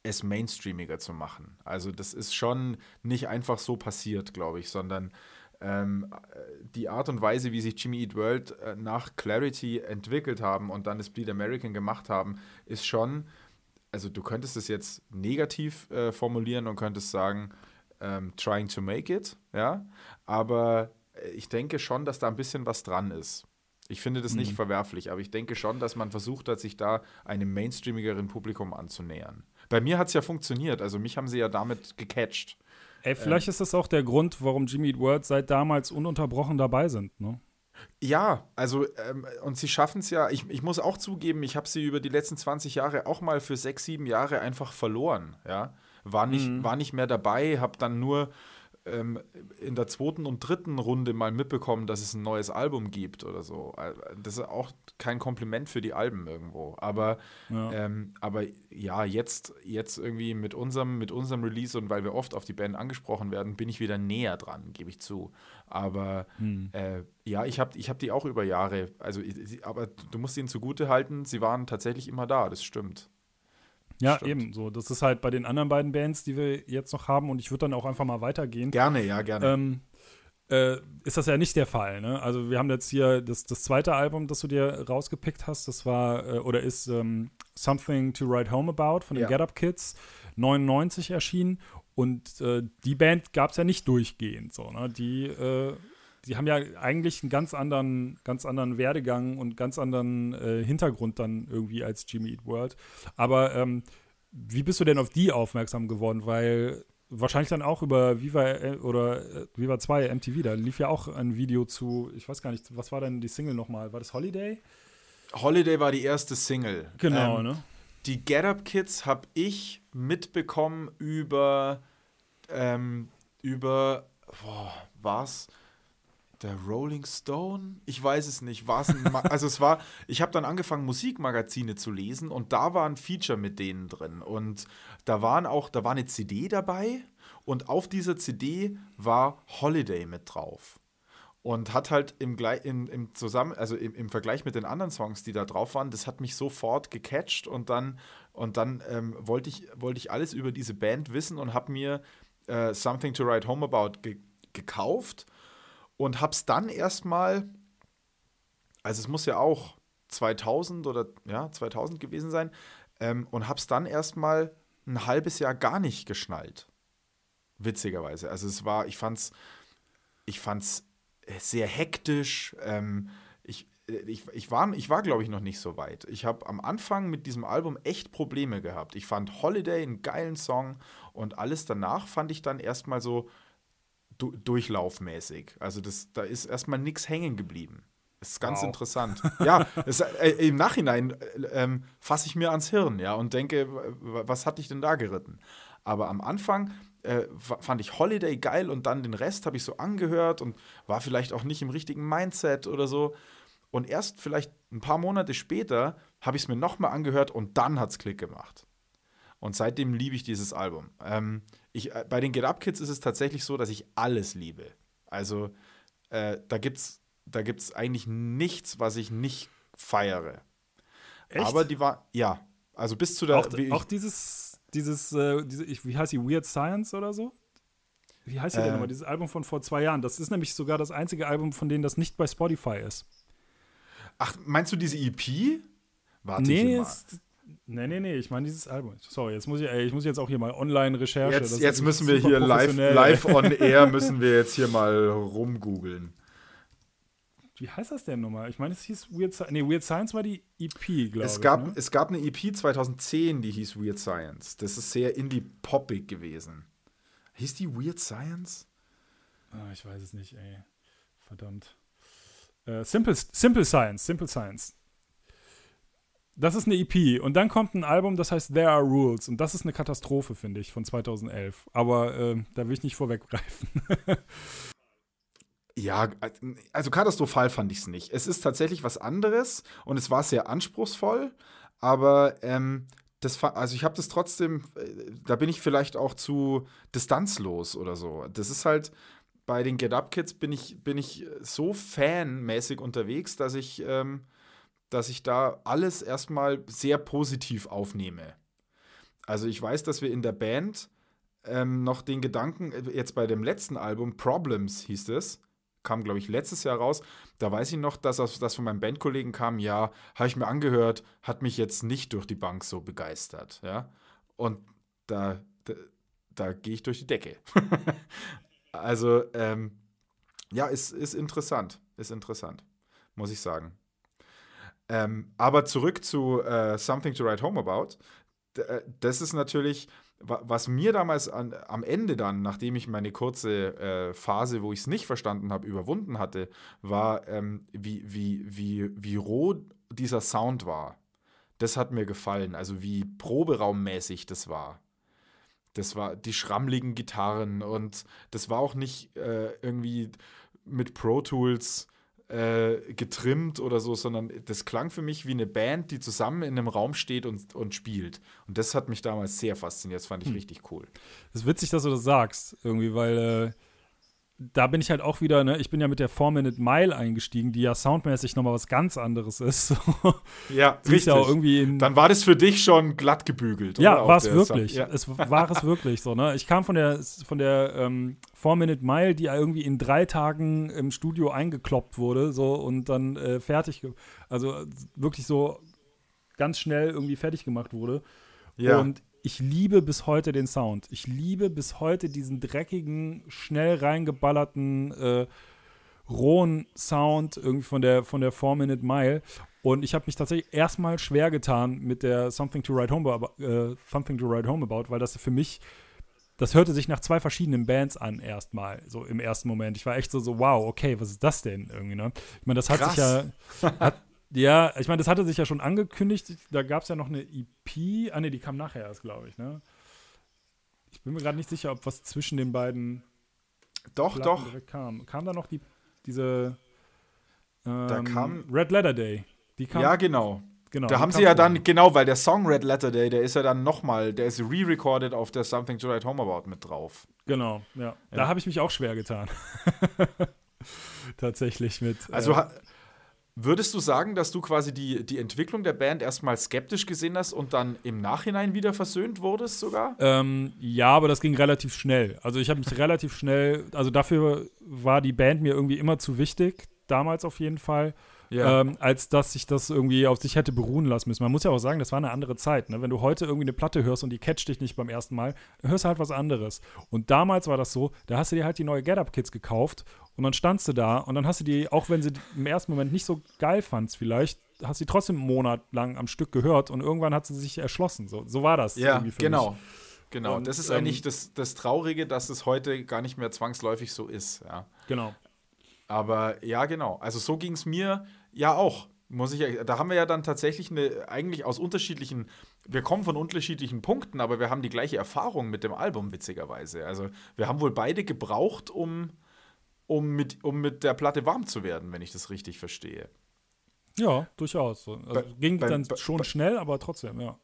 es mainstreamiger zu machen. Also das ist schon nicht einfach so passiert, glaube ich, sondern ähm, die Art und Weise, wie sich Jimmy Eat World äh, nach Clarity entwickelt haben und dann das Bleed American gemacht haben, ist schon, also du könntest es jetzt negativ äh, formulieren und könntest sagen, ähm, trying to make it, ja, aber ich denke schon, dass da ein bisschen was dran ist. Ich finde das nicht mhm. verwerflich, aber ich denke schon, dass man versucht hat, sich da einem mainstreamigeren Publikum anzunähern. Bei mir hat es ja funktioniert, also mich haben sie ja damit gecatcht. Ey, vielleicht ähm, ist das auch der Grund, warum Jimmy Eat World seit damals ununterbrochen dabei sind, ne? Ja, also ähm, und sie schaffen es ja, ich, ich muss auch zugeben, ich habe sie über die letzten 20 Jahre auch mal für sechs, sieben Jahre einfach verloren, ja. War nicht, mhm. war nicht mehr dabei, habe dann nur ähm, in der zweiten und dritten Runde mal mitbekommen, dass es ein neues Album gibt oder so. Das ist auch kein Kompliment für die Alben irgendwo. Aber ja, ähm, aber ja jetzt, jetzt irgendwie mit unserem, mit unserem Release und weil wir oft auf die Band angesprochen werden, bin ich wieder näher dran, gebe ich zu. Aber hm. äh, ja, ich habe ich hab die auch über Jahre, also aber du musst ihnen zugute halten, sie waren tatsächlich immer da, das stimmt. Ja, Stimmt. eben so. Das ist halt bei den anderen beiden Bands, die wir jetzt noch haben, und ich würde dann auch einfach mal weitergehen. Gerne, ja, gerne. Ähm, äh, ist das ja nicht der Fall. Ne? Also wir haben jetzt hier das, das zweite Album, das du dir rausgepickt hast, das war äh, oder ist ähm, Something to Write Home About von den ja. Get Up Kids, 99 erschienen. Und äh, die Band gab es ja nicht durchgehend. So, ne? Die äh, die haben ja eigentlich einen ganz anderen, ganz anderen Werdegang und ganz anderen äh, Hintergrund dann irgendwie als Jimmy Eat World. Aber ähm, wie bist du denn auf die aufmerksam geworden? Weil wahrscheinlich dann auch über Viva äh, oder äh, Viva 2 MTV, da lief ja auch ein Video zu, ich weiß gar nicht, was war denn die Single nochmal? War das Holiday? Holiday war die erste Single. Genau, ähm, ne? Die Get Up Kids habe ich mitbekommen über, ähm, über, boah, was? Der Rolling Stone? Ich weiß es nicht. War es also es war, ich habe dann angefangen, Musikmagazine zu lesen und da war ein Feature mit denen drin. Und da waren auch, da war eine CD dabei und auf dieser CD war Holiday mit drauf. Und hat halt im, im, im Zusammen, also im, im, Vergleich mit den anderen Songs, die da drauf waren, das hat mich sofort gecatcht und dann, und dann ähm, wollte ich, wollte ich alles über diese Band wissen und habe mir äh, Something to Write Home About ge gekauft und hab's dann erstmal, also es muss ja auch 2000 oder ja, 2000 gewesen sein, ähm, und hab's dann erstmal ein halbes Jahr gar nicht geschnallt. Witzigerweise. Also es war, ich fand's, ich fand's sehr hektisch. Ähm, ich, ich, ich war, ich war glaube ich, noch nicht so weit. Ich habe am Anfang mit diesem Album echt Probleme gehabt. Ich fand Holiday einen geilen Song und alles danach fand ich dann erstmal so, du durchlaufmäßig. Also das, da ist erstmal nichts hängen geblieben. Das ist ganz wow. interessant. Ja, das, äh, im Nachhinein äh, ähm, fasse ich mir ans Hirn, ja, und denke, was hat dich denn da geritten? Aber am Anfang äh, fand ich Holiday geil und dann den Rest habe ich so angehört und war vielleicht auch nicht im richtigen Mindset oder so. Und erst vielleicht ein paar Monate später habe ich es mir nochmal angehört und dann hat es Klick gemacht. Und seitdem liebe ich dieses Album. Ähm, ich, äh, bei den Get Up Kids ist es tatsächlich so, dass ich alles liebe. Also äh, da gibt es da gibt's eigentlich nichts, was ich nicht feiere. Echt? Aber die war, ja, also bis zu der. Auch, auch dieses, dieses, äh, diese, wie heißt die, Weird Science oder so? Wie heißt die denn nochmal? Dieses Album von vor zwei Jahren. Das ist nämlich sogar das einzige Album, von denen das nicht bei Spotify ist. Ach, meinst du diese EP? Warte nee, ich Nee, nee, nee, ich meine dieses Album. Sorry, jetzt muss ich, ey, ich muss jetzt auch hier mal Online-Recherche. Jetzt, jetzt müssen wir hier live, live on air, müssen wir jetzt hier mal rumgoogeln. Wie heißt das denn nochmal? Ich meine, es hieß Weird Science. Nee, Weird Science war die EP, glaube ich. Ne? Es gab eine EP 2010, die hieß Weird Science. Das ist sehr indie-poppig gewesen. Hieß die Weird Science? Ah, ich weiß es nicht, ey. Verdammt. Äh, Simple, Simple Science, Simple Science. Das ist eine EP. Und dann kommt ein Album, das heißt There Are Rules. Und das ist eine Katastrophe, finde ich, von 2011. Aber äh, da will ich nicht vorweggreifen. Ja, also katastrophal fand ich es nicht. Es ist tatsächlich was anderes und es war sehr anspruchsvoll, aber ähm, das, also ich habe das trotzdem, äh, da bin ich vielleicht auch zu distanzlos oder so. Das ist halt, bei den Get Up Kids bin ich, bin ich so fanmäßig unterwegs, dass ich, ähm, dass ich da alles erstmal sehr positiv aufnehme. Also ich weiß, dass wir in der Band ähm, noch den Gedanken, äh, jetzt bei dem letzten Album, Problems hieß es, kam, glaube ich, letztes Jahr raus. Da weiß ich noch, dass das von meinem Bandkollegen kam, ja, habe ich mir angehört, hat mich jetzt nicht durch die Bank so begeistert. Ja? Und da, da, da gehe ich durch die Decke. also, ähm, ja, ist, ist interessant. Ist interessant, muss ich sagen. Ähm, aber zurück zu uh, Something to Write Home About. D äh, das ist natürlich was mir damals an, am Ende dann, nachdem ich meine kurze äh, Phase, wo ich es nicht verstanden habe, überwunden hatte, war, ähm, wie, wie, wie, wie roh dieser Sound war. Das hat mir gefallen, also wie proberaummäßig das war. Das war die schrammligen Gitarren und das war auch nicht äh, irgendwie mit Pro Tools äh, getrimmt oder so, sondern das klang für mich wie eine Band, die zusammen in einem Raum steht und, und spielt. Und das hat mich damals sehr fasziniert. Das fand ich hm. richtig cool. Das ist witzig, dass du das sagst, irgendwie, weil äh, da bin ich halt auch wieder, ne, ich bin ja mit der 4-Minute Mile eingestiegen, die ja soundmäßig nochmal was ganz anderes ist. ja, richtig. Ja irgendwie Dann war das für dich schon glatt gebügelt. Ja, war es wirklich. Ja. Es war es wirklich so, ne? Ich kam von der, von der ähm, 4-Minute Mile, die irgendwie in drei Tagen im Studio eingekloppt wurde, so und dann äh, fertig, also wirklich so ganz schnell irgendwie fertig gemacht wurde. Ja. Und ich liebe bis heute den Sound. Ich liebe bis heute diesen dreckigen, schnell reingeballerten, äh, rohen Sound irgendwie von der, von der 4-Minute Mile. Und ich habe mich tatsächlich erstmal schwer getan mit der Something to Write Home, About, äh, Something to Write Home About, weil das für mich, das hörte sich nach zwei verschiedenen Bands an erstmal, so im ersten Moment. Ich war echt so, so wow, okay, was ist das denn irgendwie, ne? Ich meine, das hat Krass. sich ja, hat, ja, ich meine, das hatte sich ja schon angekündigt. Da gab es ja noch eine EP. Ah, ne, die kam nachher erst, glaube ich, ne? Ich bin mir gerade nicht sicher, ob was zwischen den beiden. Doch, Platten doch. kam. Kam da noch die, diese. Ähm, da kam. Red Letter Day. Die kam. Ja, genau. Genau, da haben sie ja dann, genau, weil der Song Red Letter Day, der ist ja dann nochmal, der ist re-recorded auf der Something to Write Home About mit drauf. Genau, ja. ja. Da habe ich mich auch schwer getan. Tatsächlich mit. Also äh, Würdest du sagen, dass du quasi die, die Entwicklung der Band erstmal skeptisch gesehen hast und dann im Nachhinein wieder versöhnt wurdest sogar? Ähm, ja, aber das ging relativ schnell. Also ich habe mich relativ schnell, also dafür war die Band mir irgendwie immer zu wichtig, damals auf jeden Fall ja. ähm, als dass sich das irgendwie auf sich hätte beruhen lassen müssen. Man muss ja auch sagen, das war eine andere Zeit. Ne? Wenn du heute irgendwie eine Platte hörst und die catcht dich nicht beim ersten Mal, hörst du halt was anderes. Und damals war das so, da hast du dir halt die neue Get Up Kids gekauft und dann standst du da und dann hast du die, auch wenn sie im ersten Moment nicht so geil fandst, vielleicht, hast du die trotzdem einen Monat lang am Stück gehört und irgendwann hat sie sich erschlossen. So, so war das. Ja, genau. Mich. Genau, und, das ist ähm, eigentlich das, das Traurige, dass es heute gar nicht mehr zwangsläufig so ist. Ja. Genau. Aber ja, genau. Also so ging es mir ja auch. Muss ich, da haben wir ja dann tatsächlich eine, eigentlich aus unterschiedlichen, wir kommen von unterschiedlichen Punkten, aber wir haben die gleiche Erfahrung mit dem Album, witzigerweise. Also wir haben wohl beide gebraucht, um, um, mit, um mit der Platte warm zu werden, wenn ich das richtig verstehe. Ja, durchaus. Also bei, ging bei, dann bei, schon schnell, aber trotzdem, ja.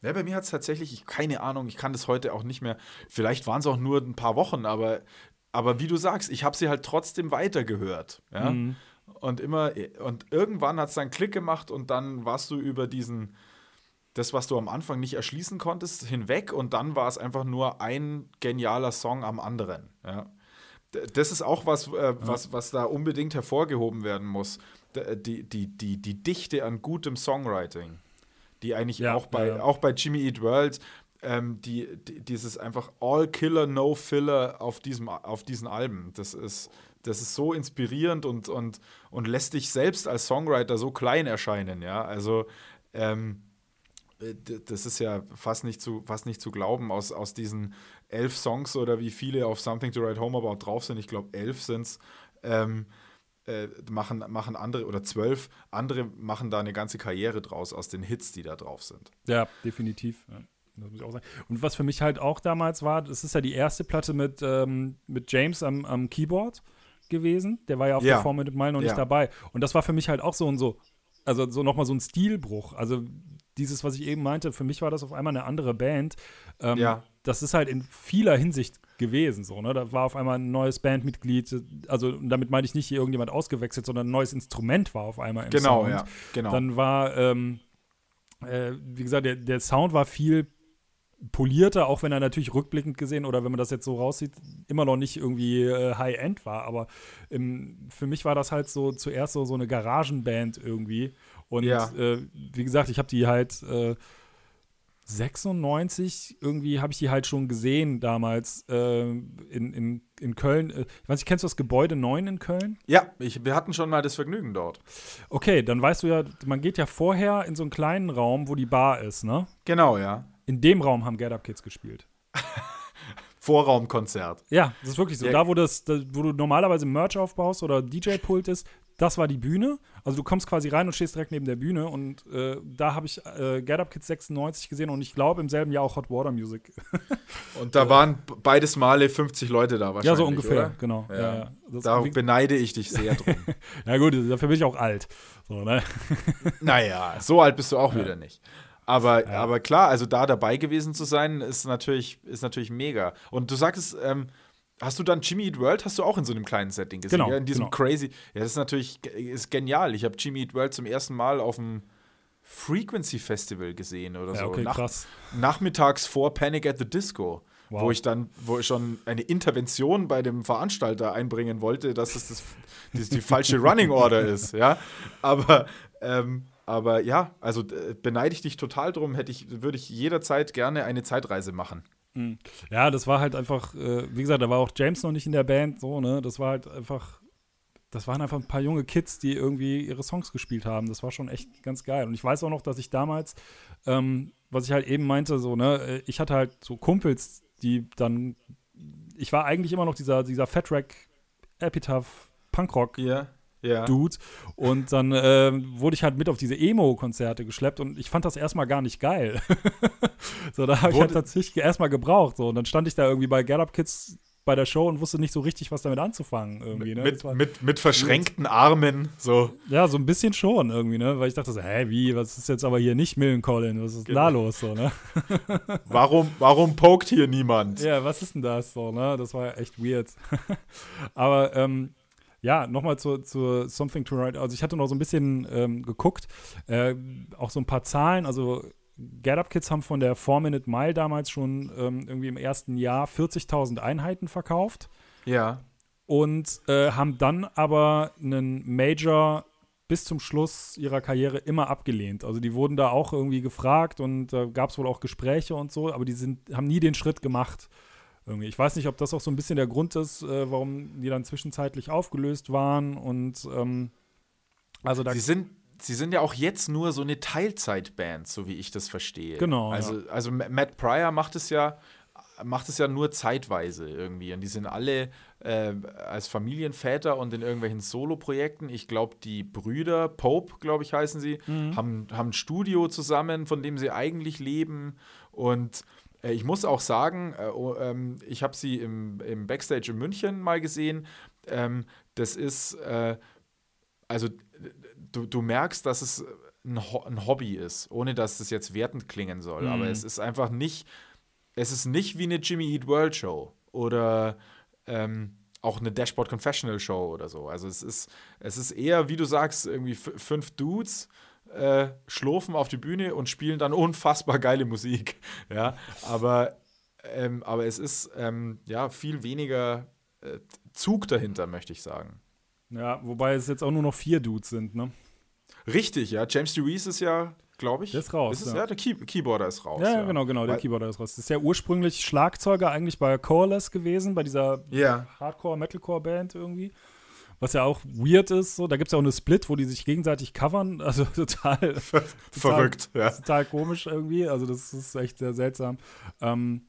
Ja, bei mir hat es tatsächlich, ich, keine Ahnung, ich kann das heute auch nicht mehr. Vielleicht waren es auch nur ein paar Wochen, aber, aber wie du sagst, ich habe sie halt trotzdem weitergehört. Ja? Mhm. Und immer, und irgendwann hat es dann Klick gemacht und dann warst du über diesen, das, was du am Anfang nicht erschließen konntest, hinweg und dann war es einfach nur ein genialer Song am anderen. Ja. Das ist auch was, äh, was, was da unbedingt hervorgehoben werden muss. Die, die, die, die Dichte an gutem Songwriting, die eigentlich ja, auch, bei, ja. auch bei Jimmy Eat World, ähm, die, die, dieses einfach All Killer, No Filler auf, diesem, auf diesen Alben, das ist, das ist so inspirierend und, und, und lässt dich selbst als Songwriter so klein erscheinen, ja. Also ähm, das ist ja fast nicht zu, fast nicht zu glauben, aus, aus diesen elf Songs oder wie viele auf Something to Write Home About drauf sind, ich glaube elf sind es, ähm, äh, machen, machen andere oder zwölf andere machen da eine ganze Karriere draus aus den Hits, die da drauf sind. Ja, definitiv. Das muss ich auch sagen. Und was für mich halt auch damals war, das ist ja die erste Platte mit, ähm, mit James am, am Keyboard gewesen. Der war ja auf ja. der Formel Mile noch ja. nicht dabei. Und das war für mich halt auch so und so, also so nochmal so ein Stilbruch. Also dieses, was ich eben meinte, für mich war das auf einmal eine andere Band. Ähm, ja. Das ist halt in vieler Hinsicht gewesen. So, ne? Da war auf einmal ein neues Bandmitglied, also damit meine ich nicht hier irgendjemand ausgewechselt, sondern ein neues Instrument war auf einmal im genau, Sound. Ja, genau. Dann war, ähm, äh, wie gesagt, der, der Sound war viel polierter, auch wenn er natürlich rückblickend gesehen oder wenn man das jetzt so raussieht, immer noch nicht irgendwie äh, High-End war. Aber ähm, für mich war das halt so zuerst so, so eine Garagenband irgendwie. Und ja. äh, wie gesagt, ich habe die halt äh, 96 irgendwie habe ich die halt schon gesehen damals äh, in, in, in Köln. Äh, ich weiß nicht, kennst du das Gebäude 9 in Köln? Ja, ich, wir hatten schon mal das Vergnügen dort. Okay, dann weißt du ja, man geht ja vorher in so einen kleinen Raum, wo die Bar ist, ne? Genau, ja. In dem Raum haben Get Up Kids gespielt. Vorraumkonzert. Ja, das ist wirklich so. Ja. Da, wo, das, da, wo du normalerweise Merch aufbaust oder DJ-Pult ist, das war die Bühne. Also du kommst quasi rein und stehst direkt neben der Bühne und äh, da habe ich äh, Get Up Kids 96 gesehen und ich glaube im selben Jahr auch Hot Water Music. und da waren beides Male 50 Leute da wahrscheinlich. Ja, so ungefähr, oder? genau. Ja. Ja, ja. Da beneide ich dich sehr drum. ja gut, dafür bin ich auch alt. So, ne? naja, so alt bist du auch wieder nicht. Aber, ja. aber klar, also da dabei gewesen zu sein, ist natürlich, ist natürlich mega. Und du sagtest, ähm, hast du dann Jimmy Eat World, hast du auch in so einem kleinen Setting gesehen? Genau. Ja, in diesem genau. crazy. Ja, das ist natürlich ist genial. Ich habe Jimmy Eat World zum ersten Mal auf dem Frequency Festival gesehen oder ja, so. Okay, Nach, krass. Nachmittags vor Panic at the Disco. Wow. Wo ich dann, wo ich schon eine Intervention bei dem Veranstalter einbringen wollte, dass es das, das die falsche Running Order ist, ja. Aber ähm, aber ja, also beneide ich dich total drum, hätte ich, würde ich jederzeit gerne eine Zeitreise machen. Hm. Ja, das war halt einfach, äh, wie gesagt, da war auch James noch nicht in der Band, so, ne? Das war halt einfach, das waren einfach ein paar junge Kids, die irgendwie ihre Songs gespielt haben. Das war schon echt ganz geil. Und ich weiß auch noch, dass ich damals, ähm, was ich halt eben meinte, so, ne, äh, ich hatte halt so Kumpels, die dann, ich war eigentlich immer noch dieser, dieser Fatrack Epitaph Punkrock. Ja ja. Dudes. Und dann äh, wurde ich halt mit auf diese Emo-Konzerte geschleppt und ich fand das erstmal gar nicht geil. so, da habe ich halt tatsächlich erstmal gebraucht. So. Und dann stand ich da irgendwie bei Get Up Kids bei der Show und wusste nicht so richtig, was damit anzufangen. Irgendwie, ne? mit, mit, mit verschränkten Armen, so. Ja, so ein bisschen schon irgendwie, ne? Weil ich dachte so, hä, wie, was ist jetzt aber hier nicht Millen Colin? Was ist genau. da los, so, ne? warum, warum pokt hier niemand? Ja, was ist denn das, so, ne? Das war ja echt weird. aber, ähm, ja, nochmal zu, zu Something to Write. Also ich hatte noch so ein bisschen ähm, geguckt, äh, auch so ein paar Zahlen. Also Get Up Kids haben von der 4-Minute Mile damals schon ähm, irgendwie im ersten Jahr 40.000 Einheiten verkauft. Ja. Und äh, haben dann aber einen Major bis zum Schluss ihrer Karriere immer abgelehnt. Also die wurden da auch irgendwie gefragt und da äh, gab es wohl auch Gespräche und so, aber die sind, haben nie den Schritt gemacht. Irgendwie. Ich weiß nicht, ob das auch so ein bisschen der Grund ist, äh, warum die dann zwischenzeitlich aufgelöst waren und ähm, also da Sie sind Sie sind ja auch jetzt nur so eine Teilzeitband, so wie ich das verstehe. Genau. Also, ja. also Matt Pryor macht es ja macht es ja nur zeitweise irgendwie. Und die sind alle äh, als Familienväter und in irgendwelchen Solo-Projekten. Ich glaube, die Brüder, Pope, glaube ich, heißen sie, mhm. haben, haben ein Studio zusammen, von dem sie eigentlich leben. Und ich muss auch sagen, äh, oh, ähm, ich habe sie im, im Backstage in München mal gesehen. Ähm, das ist, äh, also du, du merkst, dass es ein, Ho ein Hobby ist, ohne dass das jetzt wertend klingen soll. Mhm. Aber es ist einfach nicht, es ist nicht wie eine Jimmy Eat World Show oder ähm, auch eine Dashboard Confessional Show oder so. Also es ist, es ist eher, wie du sagst, irgendwie fünf Dudes äh, schlurfen auf die Bühne und spielen dann unfassbar geile Musik. ja, aber, ähm, aber es ist ähm, ja viel weniger äh, Zug dahinter, möchte ich sagen. Ja, wobei es jetzt auch nur noch vier Dudes sind, ne? Richtig, ja. James DeWeese ist ja, glaube ich. Der ist raus. Ist es, ja. ja. der Key Keyboarder ist raus. Ja, ja, genau, genau. Der Weil, Keyboarder ist raus. Das ist ja ursprünglich Schlagzeuger eigentlich bei Coreless gewesen, bei dieser yeah. Hardcore-Metalcore-Band irgendwie. Was ja auch weird ist, so, da gibt es ja auch eine Split, wo die sich gegenseitig covern. Also total, verrückt, total, ja. Total komisch irgendwie. Also, das ist echt sehr seltsam. Ähm,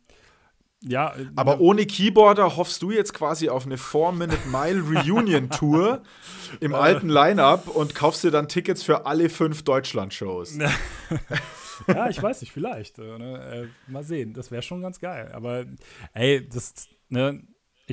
ja, äh, aber ohne Keyboarder hoffst du jetzt quasi auf eine 4-Minute-Mile-Reunion-Tour im alten Line-Up und kaufst dir dann Tickets für alle fünf Deutschland-Shows. ja, ich weiß nicht, vielleicht. Äh, ne? Äh, mal sehen, das wäre schon ganz geil. Aber ey, das, ne,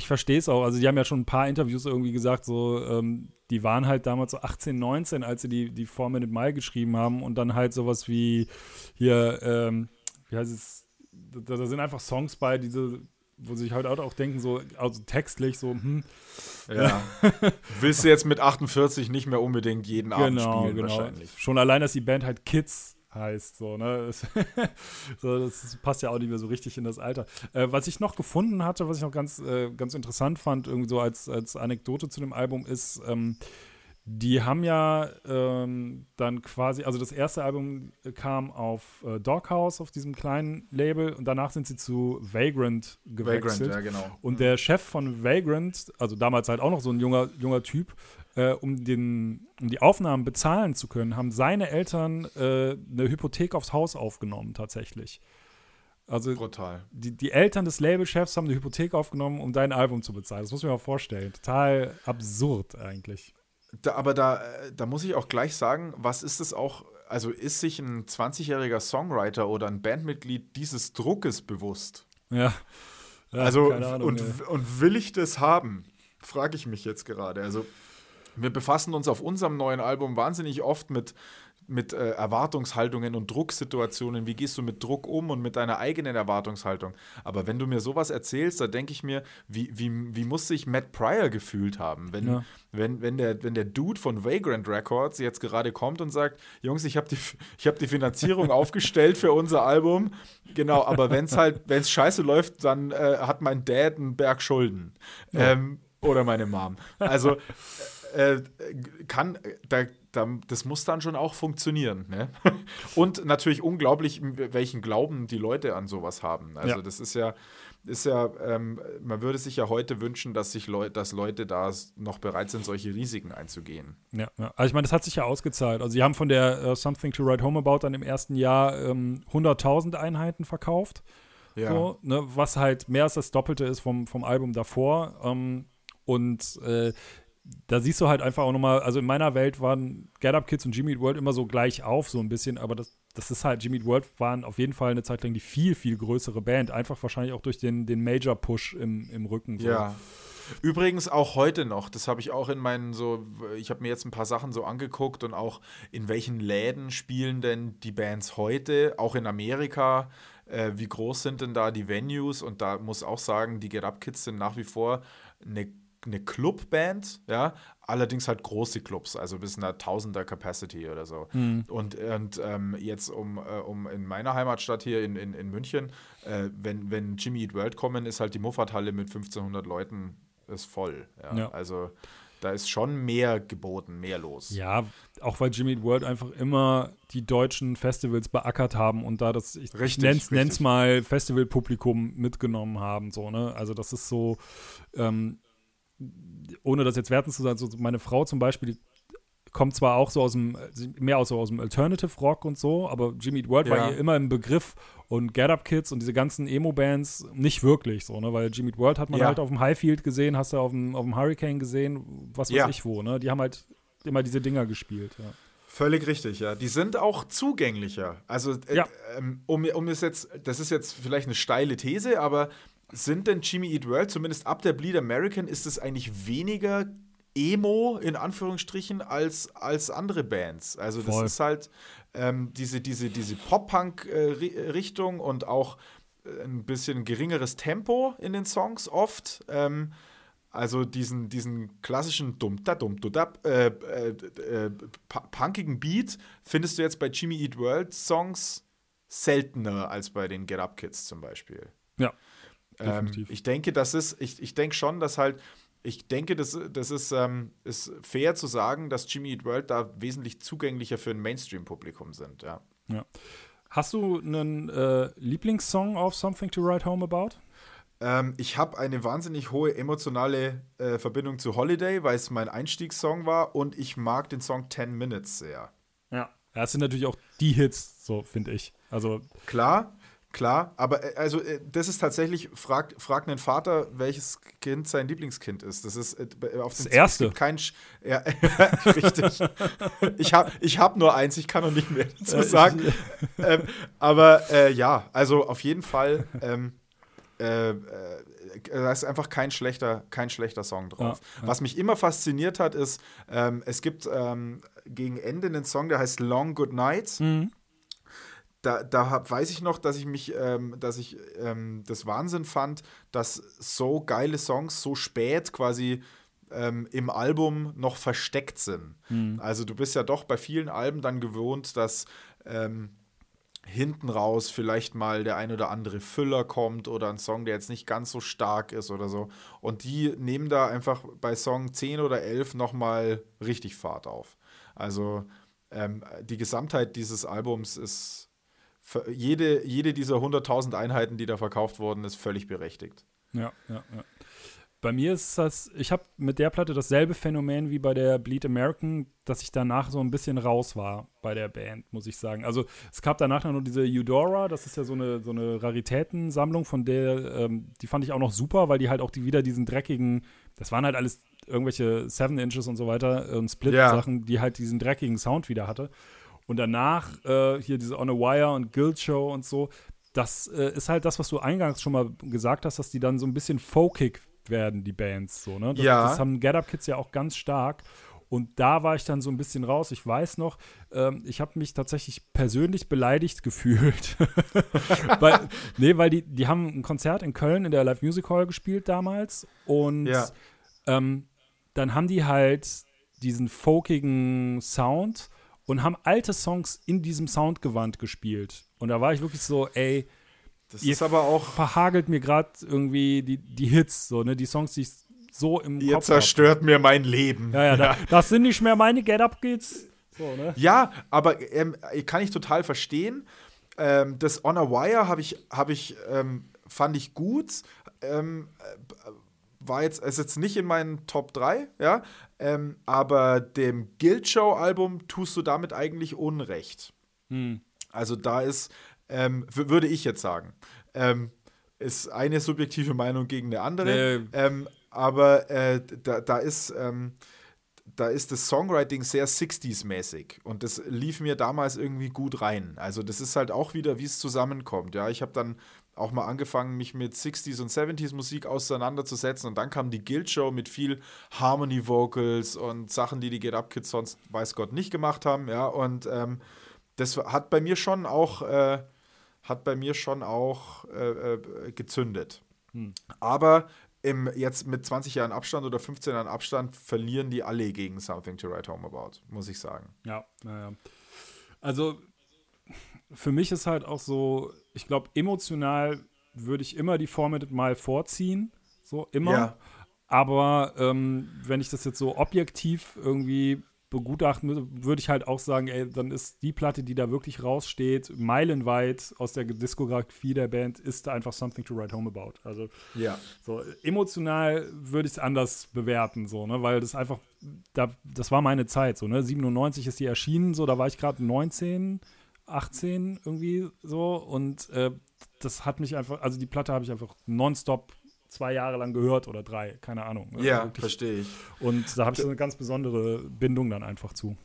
ich verstehe es auch. Also, die haben ja schon ein paar Interviews irgendwie gesagt, so, ähm, die waren halt damals so 18, 19, als sie die, die 4-Minute-Mile geschrieben haben und dann halt sowas wie hier, ähm, wie heißt es? da, da, sind einfach Songs bei, diese, wo sich halt auch denken, so, also textlich, so, hm. Ja. Willst du jetzt mit 48 nicht mehr unbedingt jeden genau, Abend spielen, genau. wahrscheinlich. Schon allein, dass die Band halt Kids heißt, so, ne? Das, so, das passt ja auch nicht mehr so richtig in das Alter. Äh, was ich noch gefunden hatte, was ich noch ganz, äh, ganz interessant fand, irgendwie so als, als Anekdote zu dem Album, ist, ähm, die haben ja ähm, dann quasi, also das erste Album kam auf äh, Doghouse, auf diesem kleinen Label, und danach sind sie zu Vagrant gewechselt. Vagrant, ja, genau. Und mhm. der Chef von Vagrant, also damals halt auch noch so ein junger, junger Typ, äh, um, den, um die Aufnahmen bezahlen zu können, haben seine Eltern äh, eine Hypothek aufs Haus aufgenommen, tatsächlich. Also Brutal. Die, die Eltern des Labelchefs haben eine Hypothek aufgenommen, um dein Album zu bezahlen. Das muss man mir mal vorstellen. Total absurd eigentlich. Da, aber da, äh, da muss ich auch gleich sagen, was ist es auch, also ist sich ein 20-jähriger Songwriter oder ein Bandmitglied dieses Druckes bewusst? Ja. ja also, Ahnung, und, ja. und will ich das haben? Frage ich mich jetzt gerade. Also, wir befassen uns auf unserem neuen Album wahnsinnig oft mit mit äh, Erwartungshaltungen und Drucksituationen, wie gehst du mit Druck um und mit deiner eigenen Erwartungshaltung. Aber wenn du mir sowas erzählst, da denke ich mir, wie, wie, wie muss sich Matt Pryor gefühlt haben, wenn, ja. wenn, wenn, der, wenn der Dude von Vagrant Records jetzt gerade kommt und sagt, Jungs, ich habe die, hab die Finanzierung aufgestellt für unser Album, genau, aber wenn es halt, wenn es scheiße läuft, dann äh, hat mein Dad einen Berg Schulden. Ja. Ähm, oder meine Mom. Also äh, kann, da, da, das muss dann schon auch funktionieren. Ne? Und natürlich unglaublich, welchen Glauben die Leute an sowas haben. Also ja. das ist ja, ist ja, ähm, man würde sich ja heute wünschen, dass sich Leute, dass Leute da noch bereit sind, solche Risiken einzugehen. Ja, ja. also ich meine, das hat sich ja ausgezahlt. Also sie haben von der uh, Something to Write Home About dann im ersten Jahr ähm, 100.000 Einheiten verkauft. Ja. So, ne, was halt mehr als das Doppelte ist vom, vom Album davor. Ähm, und äh, da siehst du halt einfach auch nochmal, also in meiner Welt waren Get Up Kids und Jimmy Eat World immer so gleich auf, so ein bisschen, aber das, das ist halt, Jimmy Eat World waren auf jeden Fall eine Zeit lang die viel, viel größere Band, einfach wahrscheinlich auch durch den, den Major-Push im, im Rücken. So. Ja. Übrigens auch heute noch, das habe ich auch in meinen so, ich habe mir jetzt ein paar Sachen so angeguckt und auch in welchen Läden spielen denn die Bands heute, auch in Amerika, äh, wie groß sind denn da die Venues und da muss auch sagen, die Get Up Kids sind nach wie vor eine eine Clubband, ja, allerdings halt große Clubs, also bis einer Tausender Capacity oder so. Mhm. Und, und ähm, jetzt um, äh, um in meiner Heimatstadt hier in, in, in München, äh, wenn, wenn Jimmy Eat World kommen, ist halt die Muffathalle mit 1500 Leuten ist voll. Ja. ja. Also da ist schon mehr geboten, mehr los. Ja, auch weil Jimmy Eat World einfach immer die deutschen Festivals beackert haben und da das, ich richtig, nenn's, nenn's mal Festivalpublikum mitgenommen haben, so, ne? Also das ist so, ähm, ohne das jetzt werten zu sein, so meine Frau zum Beispiel, die kommt zwar auch so aus dem, mehr aus, so aus dem Alternative Rock und so, aber Jimmy Eat World ja. war hier immer im Begriff und Get Up Kids und diese ganzen Emo-Bands nicht wirklich so, ne? Weil Jimmy Eat World hat man ja. halt auf dem Highfield gesehen, hast du auf dem, auf dem Hurricane gesehen, was weiß ja. ich wo, ne? Die haben halt immer diese Dinger gespielt, ja. Völlig richtig, ja. Die sind auch zugänglicher. Also, äh, ja. ähm, um, um es jetzt, das ist jetzt vielleicht eine steile These, aber sind denn Jimmy Eat World, zumindest ab der Bleed American, ist es eigentlich weniger Emo in Anführungsstrichen als, als andere Bands. Also das Voll. ist halt ähm, diese, diese, diese Pop-Punk-Richtung und auch äh, ein bisschen geringeres Tempo in den Songs oft. Ähm, also diesen, diesen klassischen dumm da dumm du da äh, äh, äh, punkigen Beat findest du jetzt bei Jimmy Eat World Songs seltener als bei den Get Up Kids zum Beispiel. Ja. Ähm, ich denke, das ist, ich, ich denke schon, dass halt ich denke, das, das ist, ähm, ist fair zu sagen, dass Jimmy Eat World da wesentlich zugänglicher für ein Mainstream-Publikum sind, ja. ja. Hast du einen äh, Lieblingssong auf Something to Write Home About? Ähm, ich habe eine wahnsinnig hohe emotionale äh, Verbindung zu Holiday, weil es mein Einstiegssong war und ich mag den Song 10 Minutes sehr. Ja, das sind natürlich auch die Hits, so finde ich. Also klar, Klar, aber äh, also äh, das ist tatsächlich, frag, frag einen Vater, welches Kind sein Lieblingskind ist. Das ist äh, auf das erste. Kein Sch ja, richtig. ich habe ich hab nur eins, ich kann noch nicht mehr dazu sagen. ähm, aber äh, ja, also auf jeden Fall. Ähm, äh, da ist einfach kein schlechter, kein schlechter Song drauf. Ja, ja. Was mich immer fasziniert hat, ist, ähm, es gibt ähm, gegen Ende einen Song, der heißt Long Good Night. Mhm da, da hab, weiß ich noch, dass ich mich, ähm, dass ich ähm, das Wahnsinn fand, dass so geile Songs so spät quasi ähm, im Album noch versteckt sind. Mhm. Also du bist ja doch bei vielen Alben dann gewohnt, dass ähm, hinten raus vielleicht mal der ein oder andere Füller kommt oder ein Song, der jetzt nicht ganz so stark ist oder so. Und die nehmen da einfach bei Song 10 oder 11 nochmal richtig Fahrt auf. Also ähm, die Gesamtheit dieses Albums ist jede, jede dieser 100.000 Einheiten, die da verkauft wurden, ist völlig berechtigt. Ja, ja, ja. Bei mir ist das, ich habe mit der Platte dasselbe Phänomen wie bei der Bleed American, dass ich danach so ein bisschen raus war bei der Band, muss ich sagen. Also es gab danach noch diese Eudora, das ist ja so eine, so eine Raritätensammlung, von der, ähm, die fand ich auch noch super, weil die halt auch die, wieder diesen dreckigen, das waren halt alles irgendwelche Seven Inches und so weiter und Split-Sachen, ja. die halt diesen dreckigen Sound wieder hatte. Und danach äh, hier diese On a Wire und Guild Show und so, das äh, ist halt das, was du eingangs schon mal gesagt hast, dass die dann so ein bisschen folkig werden, die Bands. So, ne? das, ja. das haben Get Up Kids ja auch ganz stark. Und da war ich dann so ein bisschen raus. Ich weiß noch, ähm, ich habe mich tatsächlich persönlich beleidigt gefühlt. weil, nee, weil die, die haben ein Konzert in Köln in der Live Music Hall gespielt damals. Und ja. ähm, dann haben die halt diesen folkigen Sound und haben alte Songs in diesem Soundgewand gespielt. Und da war ich wirklich so, ey, das ist aber auch verhagelt mir gerade irgendwie die, die Hits, so, ne, die Songs, die ich so im ihr Kopf zerstört hab. mir mein Leben. Ja, ja, ja. Da, das sind nicht mehr meine Get-Up-Kids. So, ne? Ja, aber ähm, kann ich total verstehen. Ähm, das On a Wire habe ich, hab ich ähm, fand ich gut. Ähm, äh, war jetzt, ist jetzt nicht in meinen Top 3, ja, ähm, aber dem Guild Show Album tust du damit eigentlich Unrecht. Hm. Also da ist, ähm, würde ich jetzt sagen, ähm, ist eine subjektive Meinung gegen eine andere, äh. aber äh, da, da ist ähm, da ist das Songwriting sehr 60s-mäßig und das lief mir damals irgendwie gut rein. Also das ist halt auch wieder, wie es zusammenkommt. Ja, ich habe dann auch mal angefangen, mich mit 60s und 70s Musik auseinanderzusetzen. Und dann kam die Guild Show mit viel Harmony Vocals und Sachen, die die Get Up Kids sonst, weiß Gott, nicht gemacht haben. Ja, und ähm, das hat bei mir schon auch, äh, hat bei mir schon auch äh, äh, gezündet. Hm. Aber im, jetzt mit 20 Jahren Abstand oder 15 Jahren Abstand verlieren die alle gegen Something to Write Home About, muss ich sagen. Ja, naja. Also für mich ist halt auch so, ich glaube, emotional würde ich immer die Formatted mal vorziehen. So, immer. Ja. Aber ähm, wenn ich das jetzt so objektiv irgendwie begutachten, würde ich halt auch sagen, ey, dann ist die Platte, die da wirklich raussteht, meilenweit aus der Diskografie der Band, ist einfach Something to Write Home About. Also ja. so emotional würde ich es anders bewerten, so, ne? Weil das einfach, da, das war meine Zeit, so, ne? 97 ist die erschienen, so, da war ich gerade 19, 18 irgendwie so und äh, das hat mich einfach, also die Platte habe ich einfach nonstop zwei Jahre lang gehört oder drei, keine Ahnung. Ne? Ja, verstehe ich. Und da habe ich eine ganz besondere Bindung dann einfach zu.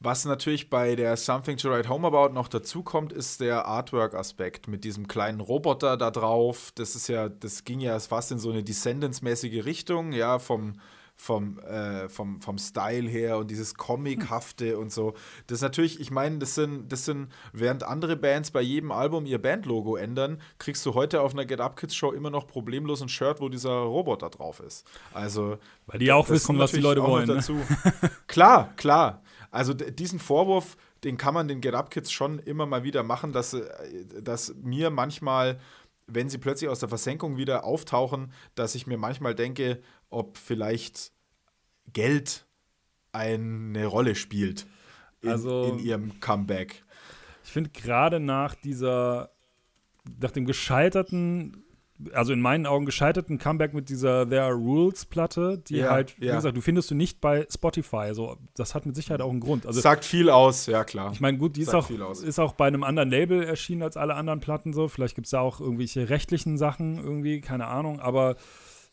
Was natürlich bei der Something to Write Home About noch dazu kommt, ist der Artwork-Aspekt mit diesem kleinen Roboter da drauf. Das ist ja, das ging ja fast in so eine Descendants-mäßige Richtung, ja, vom, vom, äh, vom, vom Style her und dieses Comichafte und so. Das ist natürlich, ich meine, das sind, das sind, während andere Bands bei jedem Album ihr Bandlogo ändern, kriegst du heute auf einer Get Up Kids Show immer noch problemlos ein Shirt, wo dieser Roboter drauf ist. Also, weil die auch wissen, was die Leute wollen. Ne? Dazu. klar, klar. Also diesen Vorwurf, den kann man den Get Up Kids schon immer mal wieder machen, dass, äh, dass mir manchmal wenn sie plötzlich aus der Versenkung wieder auftauchen, dass ich mir manchmal denke, ob vielleicht Geld eine Rolle spielt in, also, in ihrem Comeback. Ich finde gerade nach dieser, nach dem gescheiterten also in meinen Augen gescheiterten Comeback mit dieser There Are Rules Platte, die ja, halt, wie ja. gesagt, du findest du nicht bei Spotify. Also das hat mit Sicherheit auch einen Grund. Also, Sagt viel aus, ja klar. Ich meine, gut, die ist auch, ist auch bei einem anderen Label erschienen als alle anderen Platten so. Vielleicht gibt es da auch irgendwelche rechtlichen Sachen irgendwie, keine Ahnung, aber